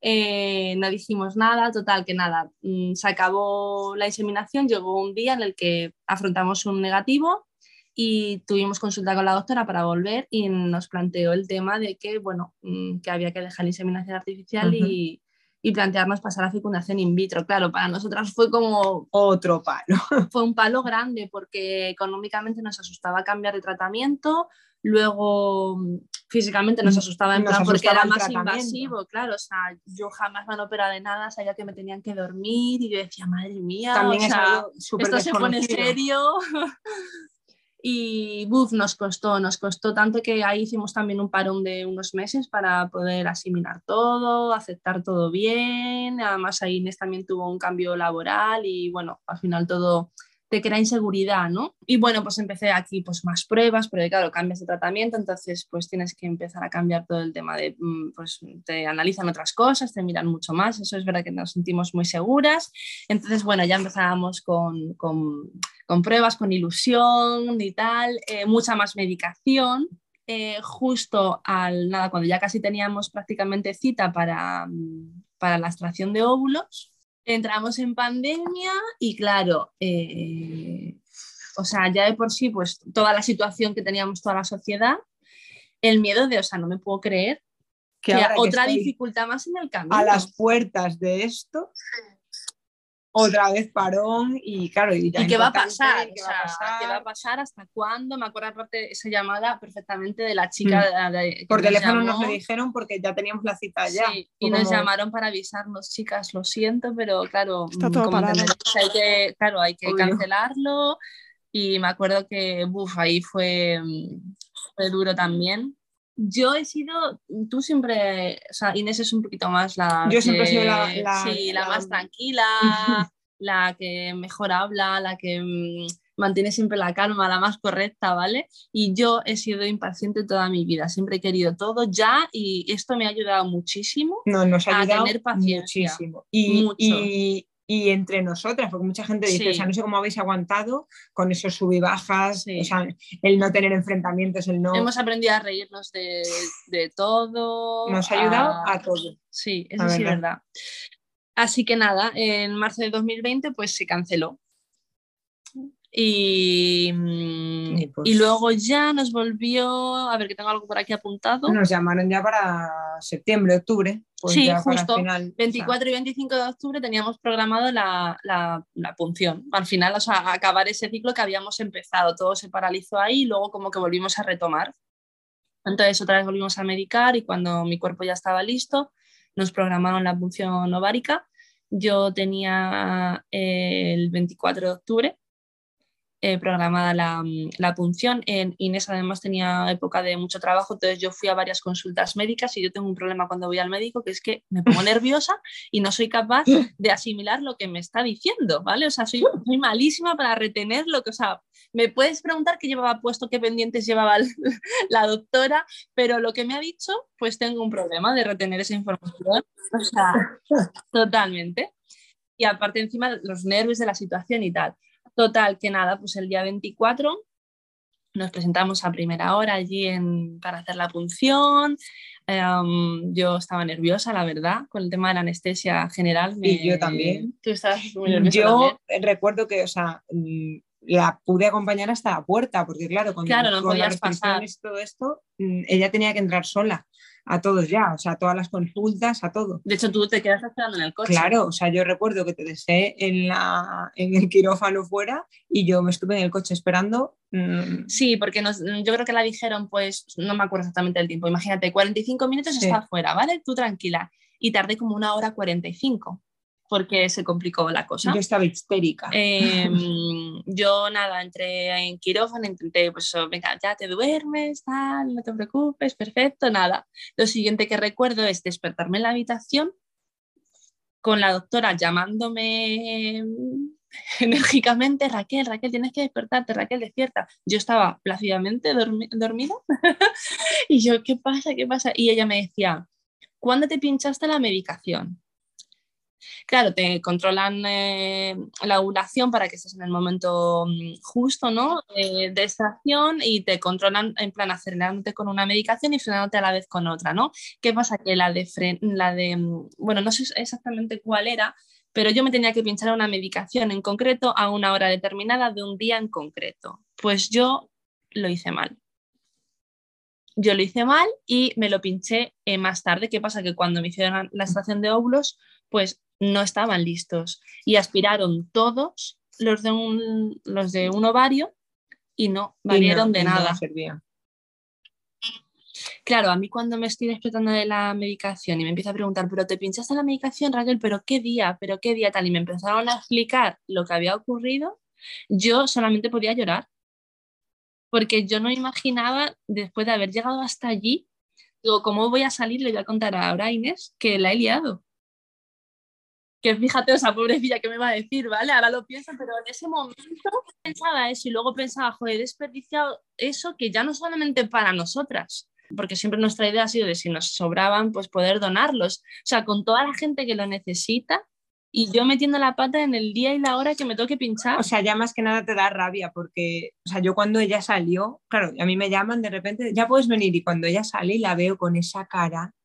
eh, no dijimos nada, total que nada, mm, se acabó la inseminación, llegó un día en el que afrontamos un negativo y tuvimos consulta con la doctora para volver y nos planteó el tema de que, bueno, mm, que había que dejar la inseminación artificial y, y plantearnos pasar a fecundación in vitro. Claro, para nosotras fue como Otro palo. fue un palo grande porque económicamente nos asustaba cambiar de tratamiento, luego mm, físicamente nos Mm, asustaba en nos plan porque asustaba era el más invasivo, claro, o sea, yo jamás me han operado de nada, sabía que me tenían que dormir y yo decía, madre mía, También o sea, esto se pone serio. Y buf, nos costó, nos costó tanto que ahí hicimos también un parón de unos meses para poder asimilar todo, aceptar todo bien. Además, ahí Inés también tuvo un cambio laboral y bueno, al final todo te crea inseguridad, ¿no? Y bueno, pues empecé aquí pues más pruebas, pero claro, cambias de tratamiento, entonces pues tienes que empezar a cambiar todo el tema de, mm, pues te analizan otras cosas, te miran mucho más, eso es verdad que nos sentimos muy seguras. Entonces, bueno, ya empezábamos con, con, con pruebas, con ilusión y tal, eh, mucha más medicación. Eh, justo al nada, cuando ya casi teníamos prácticamente cita para, mm, para la extracción de óvulos, entramos en pandemia y claro, eh, o sea, ya de por sí, pues toda la situación que teníamos toda la sociedad, el miedo de, o sea, no me puedo creer que, que otra dificultad más en el camino. a las puertas de esto, otra vez parón y claro, y, ya ¿Y qué va a pasar? ¿qué O va a pasar? ¿qué va a pasar? ¿Hasta cuándo? Me acuerdo aparte esa llamada perfectamente de la chica. de- de- Mm. Por nos teléfono nos lo dijeron porque ya teníamos la cita ya. Sí, y nos como- llamaron para avisarnos, chicas, lo siento, pero claro, Está mm, todo como parado. entenderéis, hay que, claro, hay que Obvio. cancelarlo. Y me acuerdo que, buf, ahí fue, mm, fue duro también. Yo he sido, tú siempre, o sea, Inés es un poquito más la Yo siempre he sido la- sí, la la- más tranquila, la que mejor habla, la que mm, mantiene siempre la calma, la más correcta, ¿vale? Y yo he sido impaciente toda mi vida, siempre he querido todo ya y esto me ha ayudado muchísimo. No, nos ha a tener paciencia. muchísimo. Y, Mucho. y- y entre nosotras, porque mucha gente dice, Sí. o sea, no sé cómo habéis aguantado con esos sub y bajas, Sí. o sea, el no tener enfrentamientos, el no... Hemos aprendido a reírnos de, de todo. Nos ha ayudado a todo. Sí, eso sí es verdad. verdad. Así que nada, en marzo de 2020 pues se canceló. Y, mm, Y pues- y luego ya nos volvió, a ver que tengo algo por aquí apuntado. Nos llamaron ya para septiembre, octubre. Pues Sí, ya para justo. final, o sea, 24 y 25 de octubre teníamos programado la, la, la punción. Al final, o sea, acabar ese ciclo que habíamos empezado. Todo se paralizó ahí y luego como que volvimos a retomar. Entonces otra vez volvimos a medicar y cuando mi cuerpo ya estaba listo, nos programaron la punción ovárica. Yo tenía eh, el 24 de octubre eh, programada la, mm, la punción. En Inés además tenía época de mucho trabajo, entonces yo fui a varias consultas médicas y yo tengo un problema cuando voy al médico, que es que me pongo nerviosa y no soy capaz de asimilar lo que me está diciendo, ¿vale? O sea, soy, soy malísima para retener lo que, o sea, me puedes preguntar qué llevaba puesto, qué pendientes llevaba la doctora, pero lo que me ha dicho, pues tengo un problema de retener esa información. O sea, totalmente. Y aparte encima los nervios de la situación y tal. Total, que nada, pues el día 24 nos presentamos a primera hora allí en, para hacer la punción. Em, yo estaba nerviosa, la verdad, con el tema de la anestesia general. Y yo también. Tú estabas muy nerviosa Yo también. recuerdo que, o sea, la pude acompañar hasta la puerta, porque claro, con, Claro, no con las pasar. y todo esto, mm, ella tenía que entrar sola. A todos ya, o sea, a todas las consultas, a todo. De hecho, tú te quedas esperando en el coche. Claro, o sea, yo recuerdo que te dejé en, la, en el quirófano fuera y yo me estuve en el coche esperando. mm, Sí, porque nos- yo creo que la dijeron, pues, no me acuerdo exactamente del tiempo. Imagínate, 45 minutos Sí. está afuera, ¿vale? Tú tranquila. Y tardé como una hora 45 porque se complicó la cosa. Yo estaba histérica. Em, yo nada, entré en quirófano, intenté, pues eso, venga, ya te duermes, tal, no te preocupes, perfecto, nada. Lo siguiente que recuerdo es despertarme en la habitación con la doctora llamándome em, enérgicamente, Raquel, Raquel, tienes que despertarte, Raquel, despierta. Yo estaba plácidamente dormi- dormida y yo, ¿qué pasa? ¿Qué pasa? Y ella me decía, ¿cuándo te pinchaste la medicación? Claro, te controlan eh, la ovulación para que estés en el momento mm, justo, ¿no? Eh, de extracción y te controlan en plan acelerándote con una medicación y frenándote a la vez con otra, ¿no? ¿Qué pasa? Que la de, la de mm, bueno, no sé exactamente cuál era, pero yo me tenía que pinchar una medicación en concreto a una hora determinada de un día en concreto. Pues yo lo hice mal. Yo lo hice mal y me lo pinché eh, más tarde. ¿Qué pasa? Que cuando me hicieron la extracción de óvulos, pues no estaban listos y aspiraron todos los de un, los de un ovario y no Y no- valieron de no nada. servía. Claro, a mí cuando me estoy despertando de la medicación y me empieza a preguntar, pero te pinchaste la medicación, Raquel, pero qué día, pero qué día tal, y me empezaron a explicar lo que había ocurrido, yo solamente podía llorar, porque yo no imaginaba, después de haber llegado hasta allí, digo, ¿cómo voy a salir? Le voy a contar ahora a Inés que la he liado. Fíjate, esa pobrecilla que me va a decir, ¿vale? Ahora lo pienso, pero en ese momento pensaba eso y luego pensaba, joder, he desperdiciado eso que ya no solamente para nosotras, porque siempre nuestra idea ha sido de si nos sobraban, pues poder donarlos. O sea, con toda la gente que lo necesita y yo metiendo la pata en el día y la hora que me toque pinchar. O sea, ya más que nada te da rabia porque, o sea, yo cuando ella salió, claro, a mí me llaman de repente, ya puedes venir y cuando ella sale y la veo con esa cara,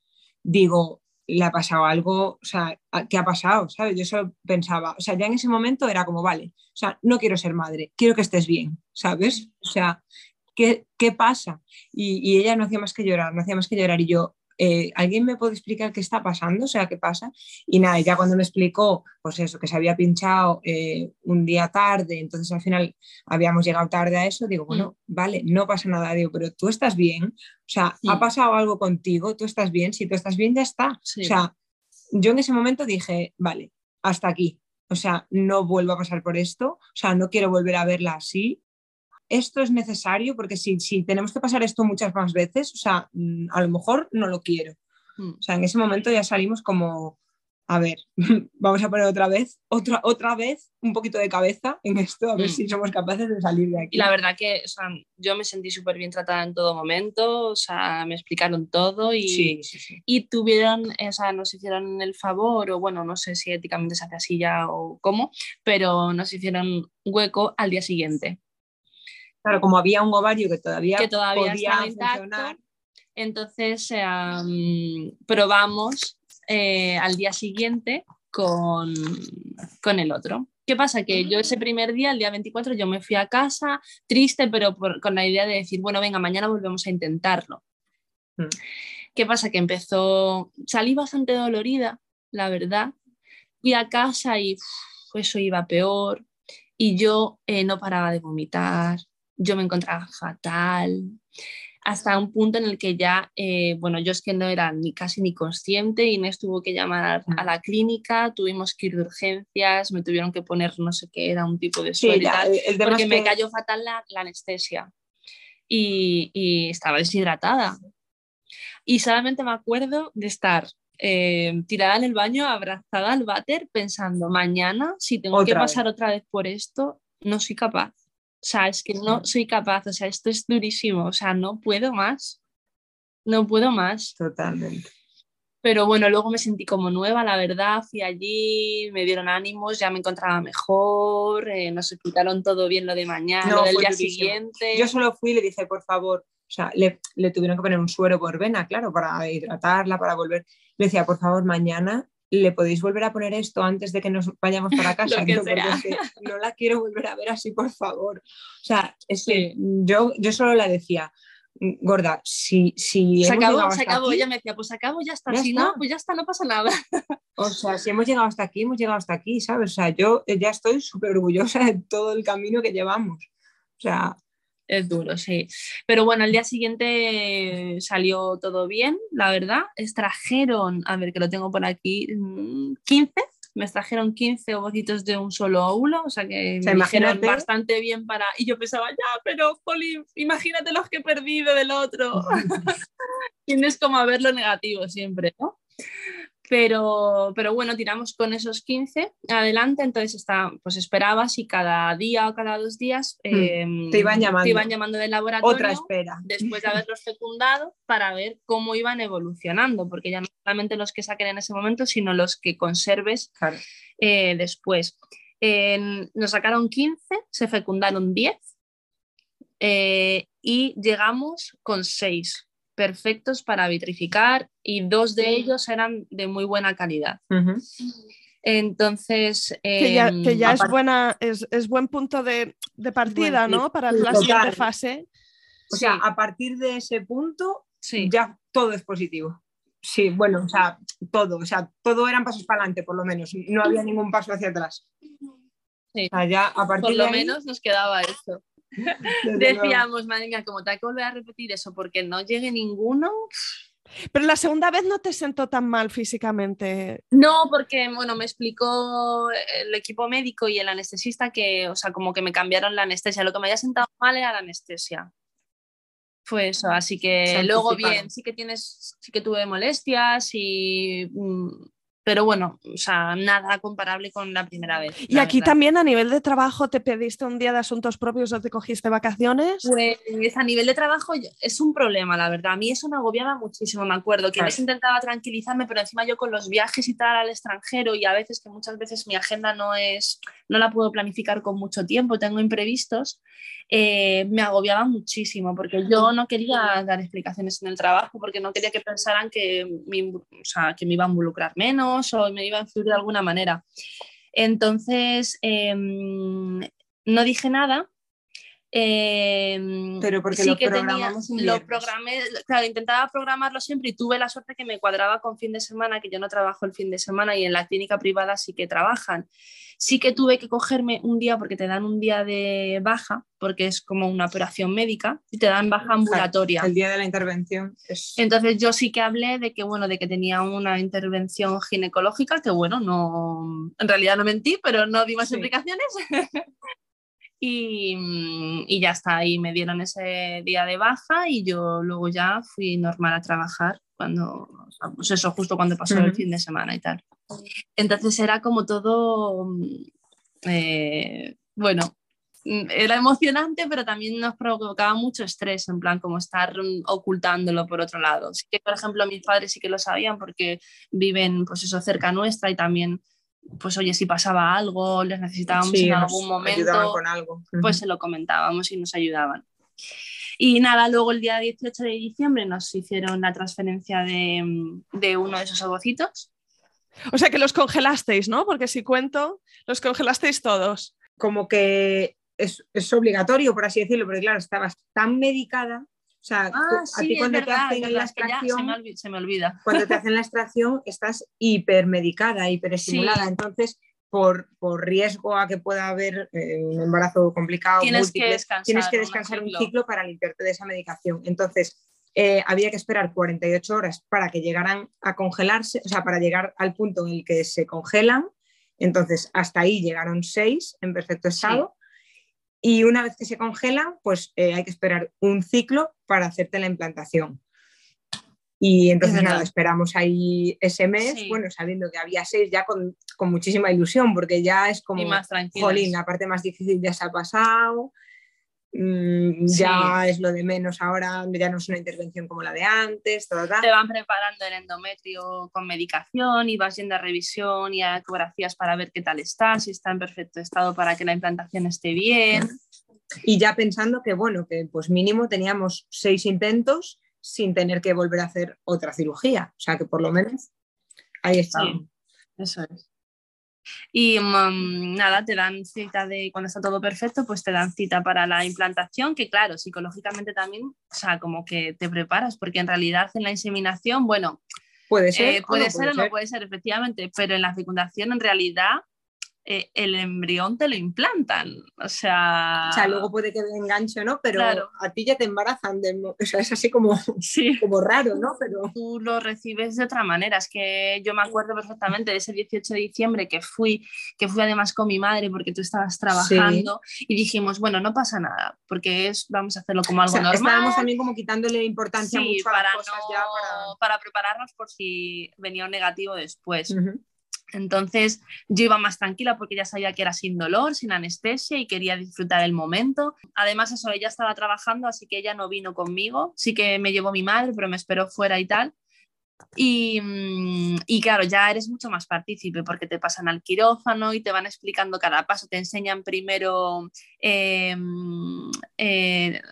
digo, le ha pasado algo, o sea, ¿qué ha pasado? ¿Sabes? Yo solo pensaba, o sea, ya en ese momento era como, vale, o sea, no quiero ser madre, quiero que estés bien, ¿sabes? O sea, ¿qué, qué pasa? Y, y ella no hacía más que llorar, no hacía más que llorar y yo, eh, ¿alguien me puede explicar qué está pasando? O sea, ¿qué pasa? Y nada, ya cuando me explicó, pues eso, que se había pinchado eh, un día tarde, entonces al final habíamos llegado tarde a eso, digo, bueno, vale, no pasa nada, digo, pero tú estás bien, o sea, Mm. ha pasado algo contigo, tú estás bien, si tú estás bien, ya está. Sí. O sea, yo en ese momento dije, vale, hasta aquí, o sea, no vuelvo a pasar por esto, o sea, no quiero volver a verla así. Esto es necesario porque si, si tenemos que pasar esto muchas más veces, o sea, mm, a lo mejor no lo quiero. Mm. O sea, en ese momento ya salimos como, a ver, vamos a poner otra vez, otra, otra vez un poquito de cabeza en esto, a ver Mm. si somos capaces de salir de aquí. Y la verdad que o sea, yo me sentí súper bien tratada en todo momento, o sea, me explicaron todo y, Sí, sí, sí. y tuvieron, eh, o sea, nos hicieron el favor, o bueno, no sé si éticamente se hace así ya o cómo, pero nos hicieron hueco al día siguiente. Claro, como había un ovario que todavía, Que todavía podía intacto. funcionar, Entonces am, probamos eh, al día siguiente con, con el otro. ¿Qué pasa? Que yo ese primer día, el día 24, yo me fui a casa triste, pero por- con la idea de decir, bueno, venga, mañana volvemos a intentarlo. Mm. ¿Qué pasa? Que empezó, salí bastante dolorida, la verdad. Fui a casa y uf, eso iba peor. Y yo eh, no paraba de vomitar, yo me encontraba fatal, hasta un punto en el que ya, eh, bueno, yo es que no era ni casi ni consciente, Inés tuvo que llamar a la clínica, tuvimos que ir de urgencias, me tuvieron que poner no sé qué, era un tipo de Sí, suero y ya, tal, el tema porque es me que- cayó fatal la, la anestesia y, y estaba deshidratada. Y solamente me acuerdo de estar eh, tirada en el baño, abrazada al váter, pensando, mañana, si tengo que Otra vez. pasar otra vez por esto, no soy capaz. O sea, es que no soy capaz, o sea, esto es durísimo, o sea, no puedo más, no puedo más. Totalmente. Pero bueno, luego me sentí como nueva, la verdad, fui allí, me dieron ánimos, ya me encontraba mejor, eh, nos explicaron todo bien lo de mañana, No, lo del día durísimo. siguiente. Yo solo fui y le dije, por favor, o sea, le, le tuvieron que poner un suero por vena, claro, para hidratarla, para volver. Le decía, por favor, mañana le podéis volver a poner esto antes de que nos vayamos para casa, porque es que no la quiero volver a ver así, por favor. O sea, es que Sí. yo, yo solo la decía, gorda, si, si Se acabó, se acabó. aquí- Ella me decía, pues acabo, ya está. Ya si está. no, pues ya está, no pasa nada. O sea, si hemos llegado hasta aquí, hemos llegado hasta aquí, ¿sabes? O sea, yo ya estoy súper orgullosa de todo el camino que llevamos. O sea, Es duro, sí. Pero bueno, al día siguiente salió todo bien, la verdad. Extrajeron, a ver que lo tengo por aquí, mm, 15. Me extrajeron 15 ovocitos de un solo óvulo, o sea que O sea, me dijeron imagínate. bastante bien para... Y yo pensaba, ya, pero, Jolín, imagínate los que he perdido del otro. Tienes como a ver lo negativo siempre, ¿no? Pero, pero bueno, tiramos con esos 15 adelante, entonces está, pues esperabas y cada día o cada dos días eh, Hmm. Te iban llamando. te iban llamando del laboratorio otra espera. después de haberlos fecundado para ver cómo iban evolucionando, porque ya no solamente los que saquen en ese momento, sino los que conserves Claro. eh, después. Nos sacaron 15, se fecundaron 10 eh, y llegamos con 6 perfectos para vitrificar y dos de ellos eran de muy buena calidad. Entonces, Que ya, em, que ya es, aparte- buena, es, es buen punto de, de partida, ¿no? Para la total. siguiente fase. O sea, Sí. a partir de ese punto sí. ya todo es positivo. Sí, bueno, o sea, todo, o sea, todo eran pasos para adelante, por lo menos. No había ningún paso hacia atrás. Sí. O sea, ya a partir por lo de ahí, menos nos quedaba eso. Decíamos, madre mía, como te que volver a repetir eso porque no llegue ninguno. Pero la segunda vez no te sentó tan mal físicamente. No, porque, bueno, me explicó el equipo médico y el anestesista que, o sea, como que me cambiaron la anestesia. Lo que me había sentado mal era la anestesia. Fue eso, así que luego bien, sí que tienes, sí que tuve molestias y... mm, Pero bueno, o sea, nada comparable con la primera vez. Y aquí verdad. también a nivel de trabajo te pediste un día de asuntos propios o te cogiste vacaciones. Pues a nivel de trabajo es un problema, la verdad. A mí eso me agobiaba muchísimo, me acuerdo, que a veces intentaba tranquilizarme, pero encima yo con los viajes y tal al extranjero y a veces que muchas veces mi agenda no es, no la puedo planificar con mucho tiempo, tengo imprevistos, eh, me agobiaba muchísimo porque yo no quería dar explicaciones en el trabajo porque no quería que pensaran que o sea, que me iba a involucrar menos o me iba a influir de alguna manera. Entonces, em, no dije nada. Em, Pero porque sí lo que tenía- lo programé, claro, intentaba programarlo siempre y tuve la suerte que me cuadraba con fin de semana, que yo no trabajo el fin de semana y en la clínica privada sí que trabajan. Sí que tuve que cogerme un día porque te dan un día de baja, porque es como una operación médica y te dan baja ambulatoria. El día de la intervención es... Entonces yo sí que hablé de que bueno, de que tenía una intervención ginecológica, que bueno, no, en realidad no mentí, pero no di más Sí. explicaciones. y, mm, y ya está, y me dieron ese día de baja y yo luego ya fui normal a trabajar cuando, pues eso, justo cuando pasó el Ujú. fin de semana y tal. Entonces era como todo, mm, eh, bueno, mm, era emocionante, pero también nos provocaba mucho estrés, en plan como estar ocultándolo por otro lado. Sí que, por ejemplo, mis padres sí que lo sabían porque viven, pues eso, cerca nuestra y también, pues oye, si pasaba algo, les necesitábamos Sí, en algún ayudaban momento, con algo. pues se lo comentábamos y nos ayudaban. Y nada, luego el día 18 de diciembre nos hicieron la transferencia de, de uno de esos ovocitos. O sea que los congelasteis, ¿no? Porque si cuento, los congelasteis todos. como que es, es obligatorio, por así decirlo, porque claro, estabas tan medicada. O sea, Ah, a sí, ti cuando te hacen la se extracción, me, se me olvida. cuando te hacen la extracción, estás hipermedicada, hiperestimulada. Sí. Entonces, por, por riesgo a que pueda haber eh, un embarazo complicado, Tienes que descansar tienes que un descansar un ciclo. ciclo para limpiarte de esa medicación. Entonces, eh, había que esperar 48 horas para que llegaran a congelarse, o sea, para llegar al punto en el que se congelan. Entonces, hasta ahí llegaron seis en perfecto estado. Y una vez que se congelan, pues eh, hay que esperar un ciclo para hacerte la implantación. Y entonces verdad. nada, esperamos ahí ese mes, Sí. bueno, sabiendo que había seis ya con, con muchísima ilusión, porque ya es como, y más jolín, la parte más difícil ya se ha pasado, mm, ya es lo de menos ahora, ya no es una intervención como la de antes, ta, ta, ta. Te van preparando el endometrio con medicación y vas yendo a revisión y a ecografías para ver qué tal está, si está en perfecto estado para que la implantación esté bien. Y ya pensando que, bueno, que pues mínimo teníamos seis intentos sin tener que volver a hacer otra cirugía, o sea que por lo menos ahí está. Sí. Eso es. Y mm, nada, te dan cita de cuando está todo perfecto, pues te dan cita para la implantación, que claro, psicológicamente también, o sea, como que te preparas, porque en realidad en la inseminación, bueno, puede ser, eh, puede, ser o no puede ser, efectivamente, pero en la fecundación en realidad eh, el embrión te lo implantan. O sea. O sea, luego puede que enganche no, pero a ti ya te embarazan. o sea, es así como, sí. como raro, ¿no? Pero... Tú lo recibes de otra manera. Es que yo me acuerdo perfectamente de ese 18 de diciembre que fui, que fui además con mi madre porque tú estabas trabajando y dijimos, bueno, no pasa nada, porque es, vamos a hacerlo como algo normal. Estábamos también como quitándole importancia mucho para, a las cosas ya para... para... prepararnos por si venía un negativo después. Entonces yo iba más tranquila porque ya sabía que era sin dolor, sin anestesia y quería disfrutar el momento. Además eso, ella estaba trabajando, así que ella no vino conmigo. Sí que me llevó mi madre, pero me esperó fuera y tal. Y, mm, y, claro, ya eres mucho más partícipe porque te pasan al quirófano y te van explicando cada paso, te enseñan primero, em, eh,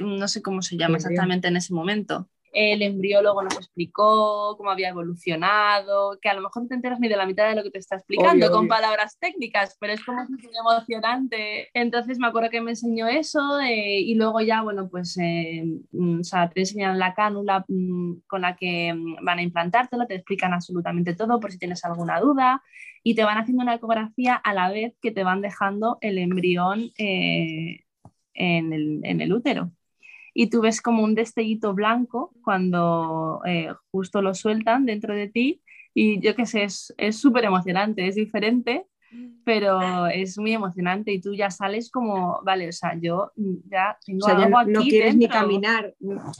no sé cómo se llama exactamente en ese momento, el embriólogo nos explicó cómo había evolucionado, que a lo mejor no te enteras ni de la mitad de lo que te está explicando con palabras técnicas, pero es como muy emocionante. Entonces me acuerdo que me enseñó eso eh, y luego ya, bueno, pues eh, mm, o sea, te enseñan la cánula mm, con la que mm, van a implantártelo, te explican absolutamente todo por si tienes alguna duda y te van haciendo una ecografía a la vez que te van dejando el embrión eh, en, el, en el útero y tú ves como un destellito blanco cuando eh, justo lo sueltan dentro de ti y yo qué sé, es súper emocionante, es diferente, pero es muy emocionante y tú ya sales como, vale, o sea, yo ya tengo algo aquí no quieres ni caminar,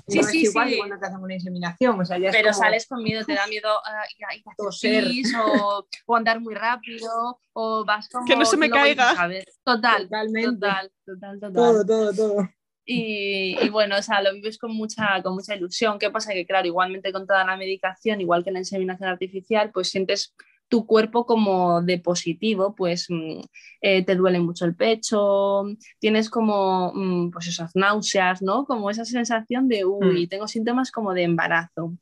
sí, sí, es igual sí. cuando te hacen una inseminación, o sea, ya pero es como... sales con miedo, te da miedo uh, ir a toser o, o, andar muy rápido o vas como... Que no se me caiga. Total, Totalmente. total, total, total. Todo, todo, todo. Y, bueno, o sea, lo vives con mucha, con mucha ilusión. ¿Qué pasa? Que claro, igualmente con toda la medicación, igual que la inseminación artificial, pues sientes tu cuerpo como de positivo, pues mm, eh, te duele mucho el pecho, tienes como mm, pues esas náuseas, ¿no? Como esa sensación de, uy, mm. tengo síntomas como de embarazo.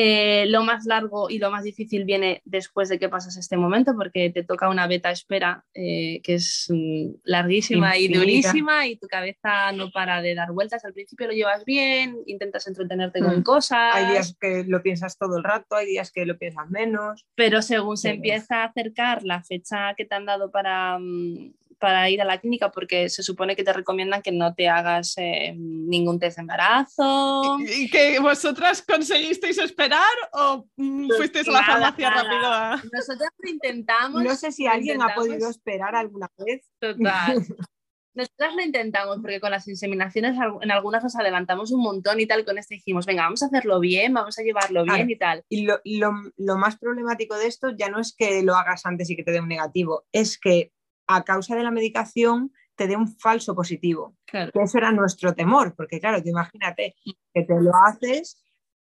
Eh, lo más largo y lo más difícil viene después de que pasas este momento, porque te toca una beta espera eh, que es mm, larguísima y durísima y tu cabeza no para de dar vueltas. Al principio lo llevas bien, intentas entretenerte con mm. cosas. Hay días que lo piensas todo el rato, hay días que lo piensas menos. Pero según se empieza a acercar la fecha que te han dado para, mm, para ir a la clínica porque se supone que te recomiendan que no te hagas eh, ningún test de embarazo. ¿Y que vosotras conseguisteis esperar o mm, pues fuisteis a la farmacia rápido? Nosotras lo intentamos. No sé si alguien ha podido esperar alguna vez. Total. Nosotras lo intentamos porque con las inseminaciones en algunas nos adelantamos un montón y tal, con este dijimos, venga, vamos a hacerlo bien, vamos a llevarlo bien y tal. Y lo, lo, lo, más problemático de esto ya no es que lo hagas antes y que te dé un negativo, es que a causa de la medicación te dé un falso positivo. Claro. Que eso era nuestro temor, porque claro, te imagínate que te lo haces,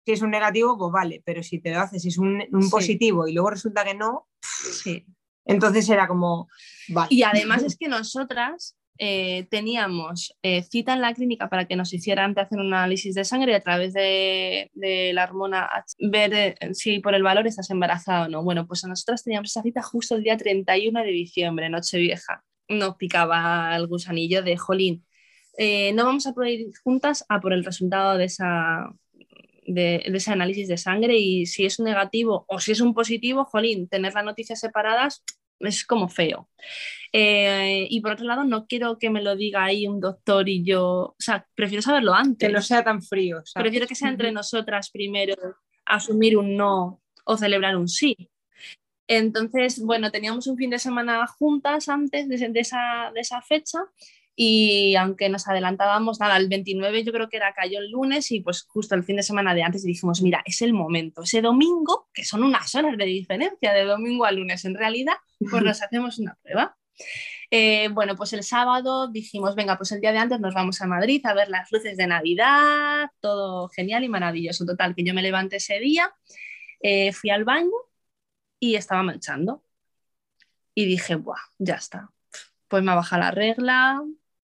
si es un negativo, pues vale, pero si te lo haces, si es un, un sí. positivo y luego resulta que no, sí. entonces era como... Vale. Y además es que nosotras eh, teníamos eh, cita en la clínica para que nos hicieran te hacer un análisis de sangre y a través de, de la hormona H, ver eh, si por el valor estás embarazada o no. Bueno, pues a nosotras teníamos esa cita justo el día 31 de diciembre, Nochevieja. Nos picaba el gusanillo de jolín. No vamos a poder juntas a por el resultado de, esa, de, de, ese análisis de sangre y si es un negativo o si es un positivo, jolín, tener las noticias separadas es como feo. Eh, y por otro lado, no quiero que me lo diga ahí un doctor y yo, o sea, prefiero saberlo antes. Que no sea tan frío. ¿sabes? Prefiero que sea entre nosotras primero asumir un no o celebrar un sí. Entonces, bueno, teníamos un fin de semana juntas antes de, de, esa, de esa fecha y aunque nos adelantábamos, nada, el 29 yo creo que era cayó el lunes y pues justo el fin de semana de antes dijimos, mira, es el momento, ese domingo, que son unas horas de diferencia de domingo a lunes en realidad, pues nos hacemos una prueba. Eh, bueno, pues el sábado dijimos, venga, pues el día de antes nos vamos a Madrid a ver las luces de Navidad, todo genial y maravilloso. Total, que yo me levanté ese día, eh, fui al baño y estaba manchando. Y dije, Buah, ya está. Pues me baja la regla,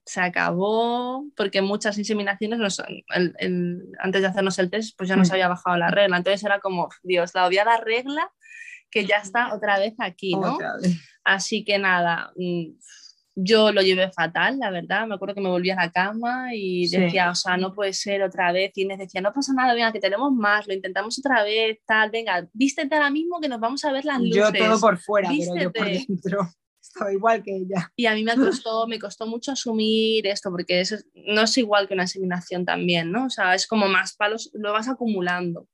se acabó, porque muchas inseminaciones, nos, el, el, antes de hacernos el test, pues ya nos había bajado la regla. Entonces era como, Dios, la odiada regla que ya está otra vez aquí, ¿no? Otra vez. Así que nada, mm, yo lo llevé fatal, la verdad. Me acuerdo que me volví a la cama y Sí. decía, o sea, no puede ser otra vez. Y Inés decía, no pasa nada, venga, que tenemos más, lo intentamos otra vez, tal, venga, vístete ahora mismo que nos vamos a ver las luces. Yo todo por fuera, pero yo por dentro igual que ella. Y a mí me costó, me costó mucho asumir esto, porque eso es- no es igual que una inseminación también, ¿no? O sea, es como más palos, lo vas acumulando.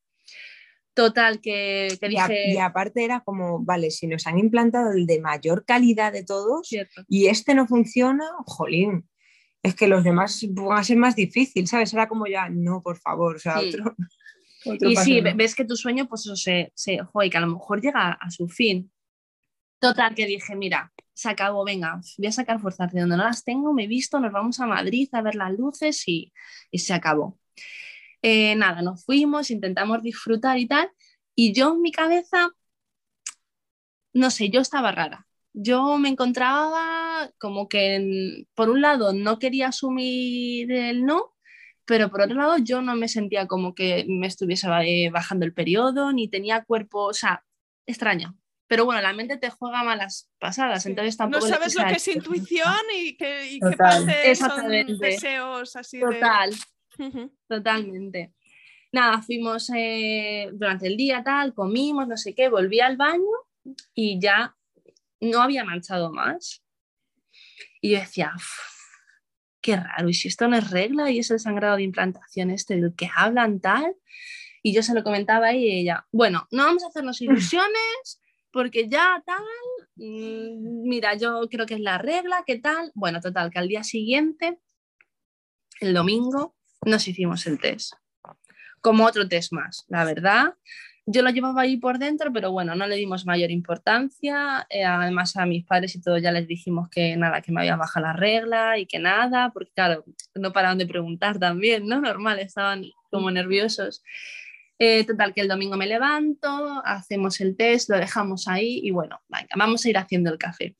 Total, que, que Y, a- dije... y aparte era como, vale, si nos han implantado el de mayor calidad de todos Cierto. y este no funciona, jolín, es que los demás van a ser más difícil, ¿sabes? Era como ya, no, por favor, o sea, Sí. otro, otro Y sí, no. ves que tu sueño, pues eso se, se joder, que a lo mejor llega a su fin. Total, que dije, mira, se acabó, venga, voy a sacar fuerzas de donde no las tengo, me he visto, nos vamos a Madrid a ver las luces y, y se acabó. Eh, nada, nos fuimos, intentamos disfrutar y tal, y yo en mi cabeza, no sé, yo estaba rara. Yo me encontraba como que, por un lado, no quería asumir el no, pero por otro lado yo no me sentía como que me estuviese eh, bajando el periodo, ni tenía cuerpo, o sea, extraña. Pero bueno, la mente te juega malas pasadas, Sí. entonces No tampoco... le sabes lo que es intuición y qué, y parte son deseos así de... Total, Ujú. totalmente. Nada, fuimos eh, durante el día tal, comimos, no sé qué, volví al baño y ya no había manchado más. Y yo decía, "Uf, qué raro, y si esto no es regla y es el sangrado de implantación este del que hablan tal. Y yo se lo comentaba y ella, bueno, no vamos a hacernos ilusiones porque ya tal, mm, mira, yo creo que es la regla, ¿qué tal? Bueno, total, que al día siguiente, el domingo, nos hicimos el test. Como otro test más, la verdad. Yo lo llevaba ahí por dentro, pero bueno, no le dimos mayor importancia. Eh, además, a mis padres y todo ya les dijimos que nada, que me había bajado la regla y que nada, porque claro, no paraban de preguntar también, ¿no? Normal, estaban como nerviosos. Eh, total, que el domingo me levanto, hacemos el test, lo dejamos ahí y bueno, venga, vamos a ir haciendo el café.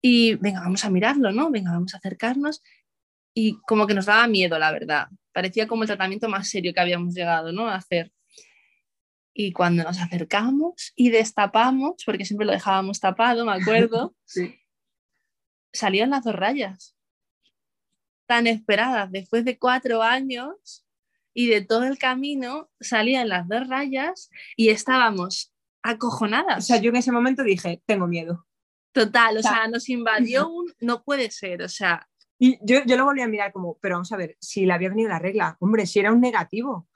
Y venga, vamos a mirarlo, ¿no? Venga, vamos a acercarnos. Y como que nos daba miedo, la verdad. Parecía como el tratamiento más serio que habíamos llegado, ¿no? A hacer. Y cuando nos acercamos y destapamos, porque siempre lo dejábamos tapado, me acuerdo, Sí. salieron las dos rayas. Tan esperadas, después de cuatro años y de todo el camino, salían las dos rayas y estábamos acojonadas. O sea, yo en ese momento dije, tengo miedo. Total, o sea, sea, nos invadió un no puede ser, o sea, Y yo, yo lo volví a mirar como, pero vamos a ver, si le había venido la regla, hombre, si era un negativo.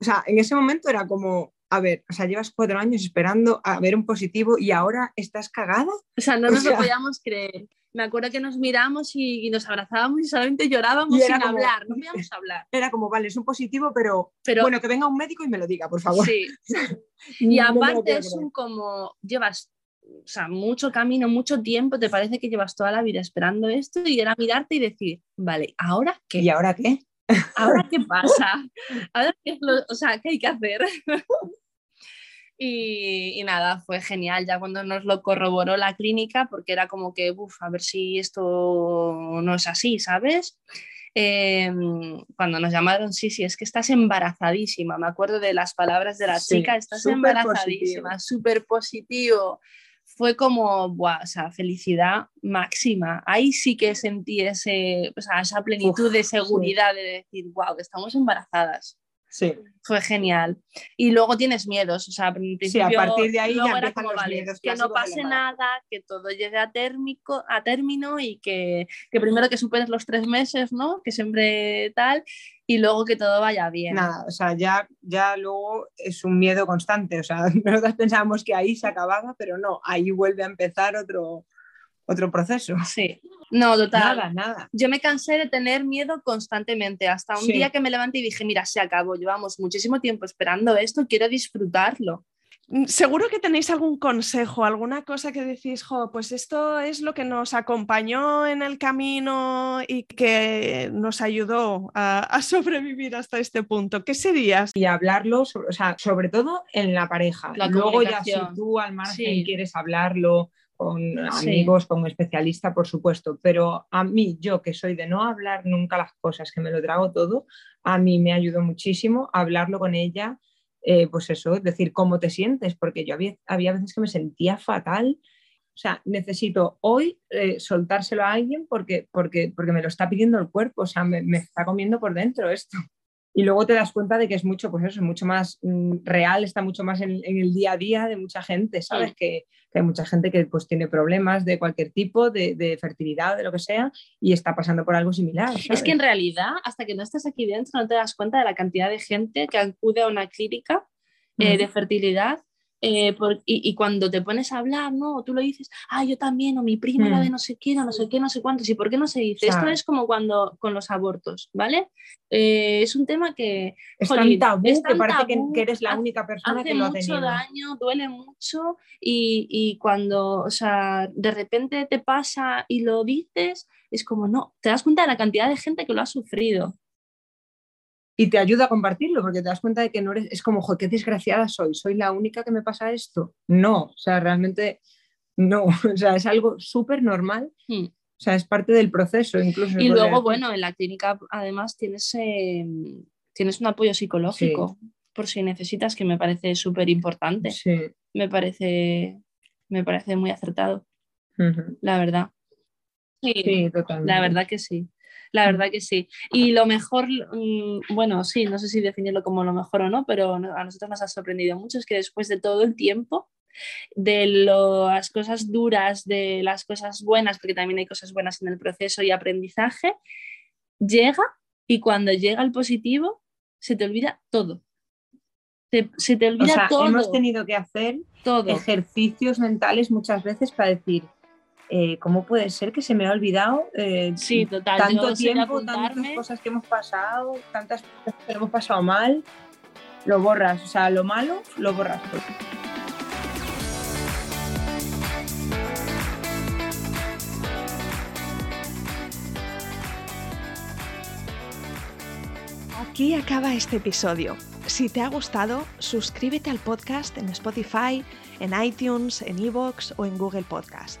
O sea, en ese momento era como, a ver, o sea, llevas cuatro años esperando a ver un positivo y ahora estás cagada. o sea, no O nos lo podíamos creer. Me acuerdo que nos miramos y, y nos abrazábamos y solamente llorábamos Y sin como- hablar, no podíamos hablar. Era como, vale, es un positivo, pero, Pero bueno, que venga un médico y me lo diga, por favor. sí, Y No aparte es un como llevas, o sea, mucho camino, mucho tiempo, te parece que llevas toda la vida esperando esto y era mirarte y decir, vale, ¿ahora qué? ¿Y ahora qué? ¿Ahora qué pasa? ¿Ahora qué es lo- o sea, ¿qué hay que hacer? Y, y nada, fue genial ya cuando nos lo corroboró la clínica, porque era como que, uff, a ver si esto no es así, ¿sabes? Eh, cuando nos llamaron, sí, sí, es que estás embarazadísima. Me acuerdo de las palabras de la Sí, chica, estás súper embarazadísima, súper positivo. Fue como, buah, o sea, felicidad máxima. Ahí sí que sentí ese, o sea, esa plenitud Uf, de sí. seguridad de decir, wow, que estamos embarazadas. Sí, Fue genial. Y luego tienes miedos, o sea, en principio, sí, a partir de ahí ya era empiezan como, los vale, miedos que no pase nada, que todo llegue a, térmico, a término y que, que primero que superes los tres meses, ¿no? Que siempre tal, y luego que todo vaya bien. Nada, o sea, ya, ya luego es un miedo constante. O sea, nosotros pensábamos que ahí se acababa, pero no, ahí vuelve a empezar otro, otro proceso. Sí, no, total. Nada, nada. Yo me cansé de tener miedo constantemente, hasta un Sí. día que me levanté y dije, mira, se acabó, llevamos muchísimo tiempo esperando esto, quiero disfrutarlo. Mm, Seguro que tenéis algún consejo, alguna cosa que decís, jo, pues esto es lo que nos acompañó en el camino y que nos ayudó a, a sobrevivir hasta este punto. ¿Qué sería? Y hablarlo, sobre, o sea, sobre todo en la pareja. La Luego ya si tú al margen Sí. quieres hablarlo con Sí. amigos, con un especialista, por supuesto, pero a mí, yo que soy de no hablar nunca las cosas, que me lo trago todo, a mí me ayudó muchísimo hablarlo con ella eh, pues eso, decir cómo te sientes, porque yo había, había veces que me sentía fatal. O sea, necesito hoy eh, soltárselo a alguien porque, porque, porque me lo está pidiendo el cuerpo, o sea, me está comiendo por dentro esto y luego te das cuenta de que es mucho, pues eso, mucho más mm, real, está mucho más en, el día a día de mucha gente, ¿sabes? Que, hay mucha gente que pues tiene problemas de cualquier tipo, de, fertilidad, de lo que sea, y está pasando por algo similar. Es que en realidad, hasta que no estás aquí dentro, no te das cuenta de la cantidad de gente que acude a una clínica eh, de fertilidad eh, y, cuando te pones a hablar, ¿no? tú lo dices, ah, yo también, o mi prima la de mm. no sé qué, no sé qué, no sé cuántos, ¿y por qué no se dice? Esto es como cuando con los abortos, ¿vale? Eh, es un tema que... Es tan tabú que parece que, eres la única persona que lo ha tenido. mucho daño, duele mucho y, y cuando, o sea, de repente te pasa y lo dices, es como, no, te das cuenta de la cantidad de gente que lo ha sufrido y te ayuda a compartirlo porque te das cuenta de que no eres, es como, joder, qué desgraciada soy, soy la única que me pasa esto. No, o sea, realmente no, o sea, es algo súper normal. Hmm. O sea, es parte del proceso incluso. Y luego, bueno, en la clínica además tienes, eh, tienes un apoyo psicológico por si necesitas, que me parece súper importante. Sí. Me, parece, me parece muy acertado, la verdad. Sí, totalmente. La verdad que sí la verdad que sí. Y lo mejor, mm, bueno, sí, no sé si definirlo como lo mejor o no, pero a nosotros nos ha sorprendido mucho es que después de todo el tiempo, de las cosas duras, de las cosas buenas, porque también hay cosas buenas en el proceso y aprendizaje, llega y cuando llega el positivo, se te olvida todo. se te olvida todo. Hemos tenido que hacer todo. ejercicios mentales muchas veces para decir, eh, ¿cómo puede ser que se me ha olvidado eh, sí, total. tanto tiempo, tantas cosas que hemos pasado, tantas cosas que hemos pasado mal? Lo borras, o sea, lo malo lo borras. Aquí acaba este episodio. Si te ha gustado, suscríbete al podcast en Spotify, en iTunes, en Evox o en Google Podcast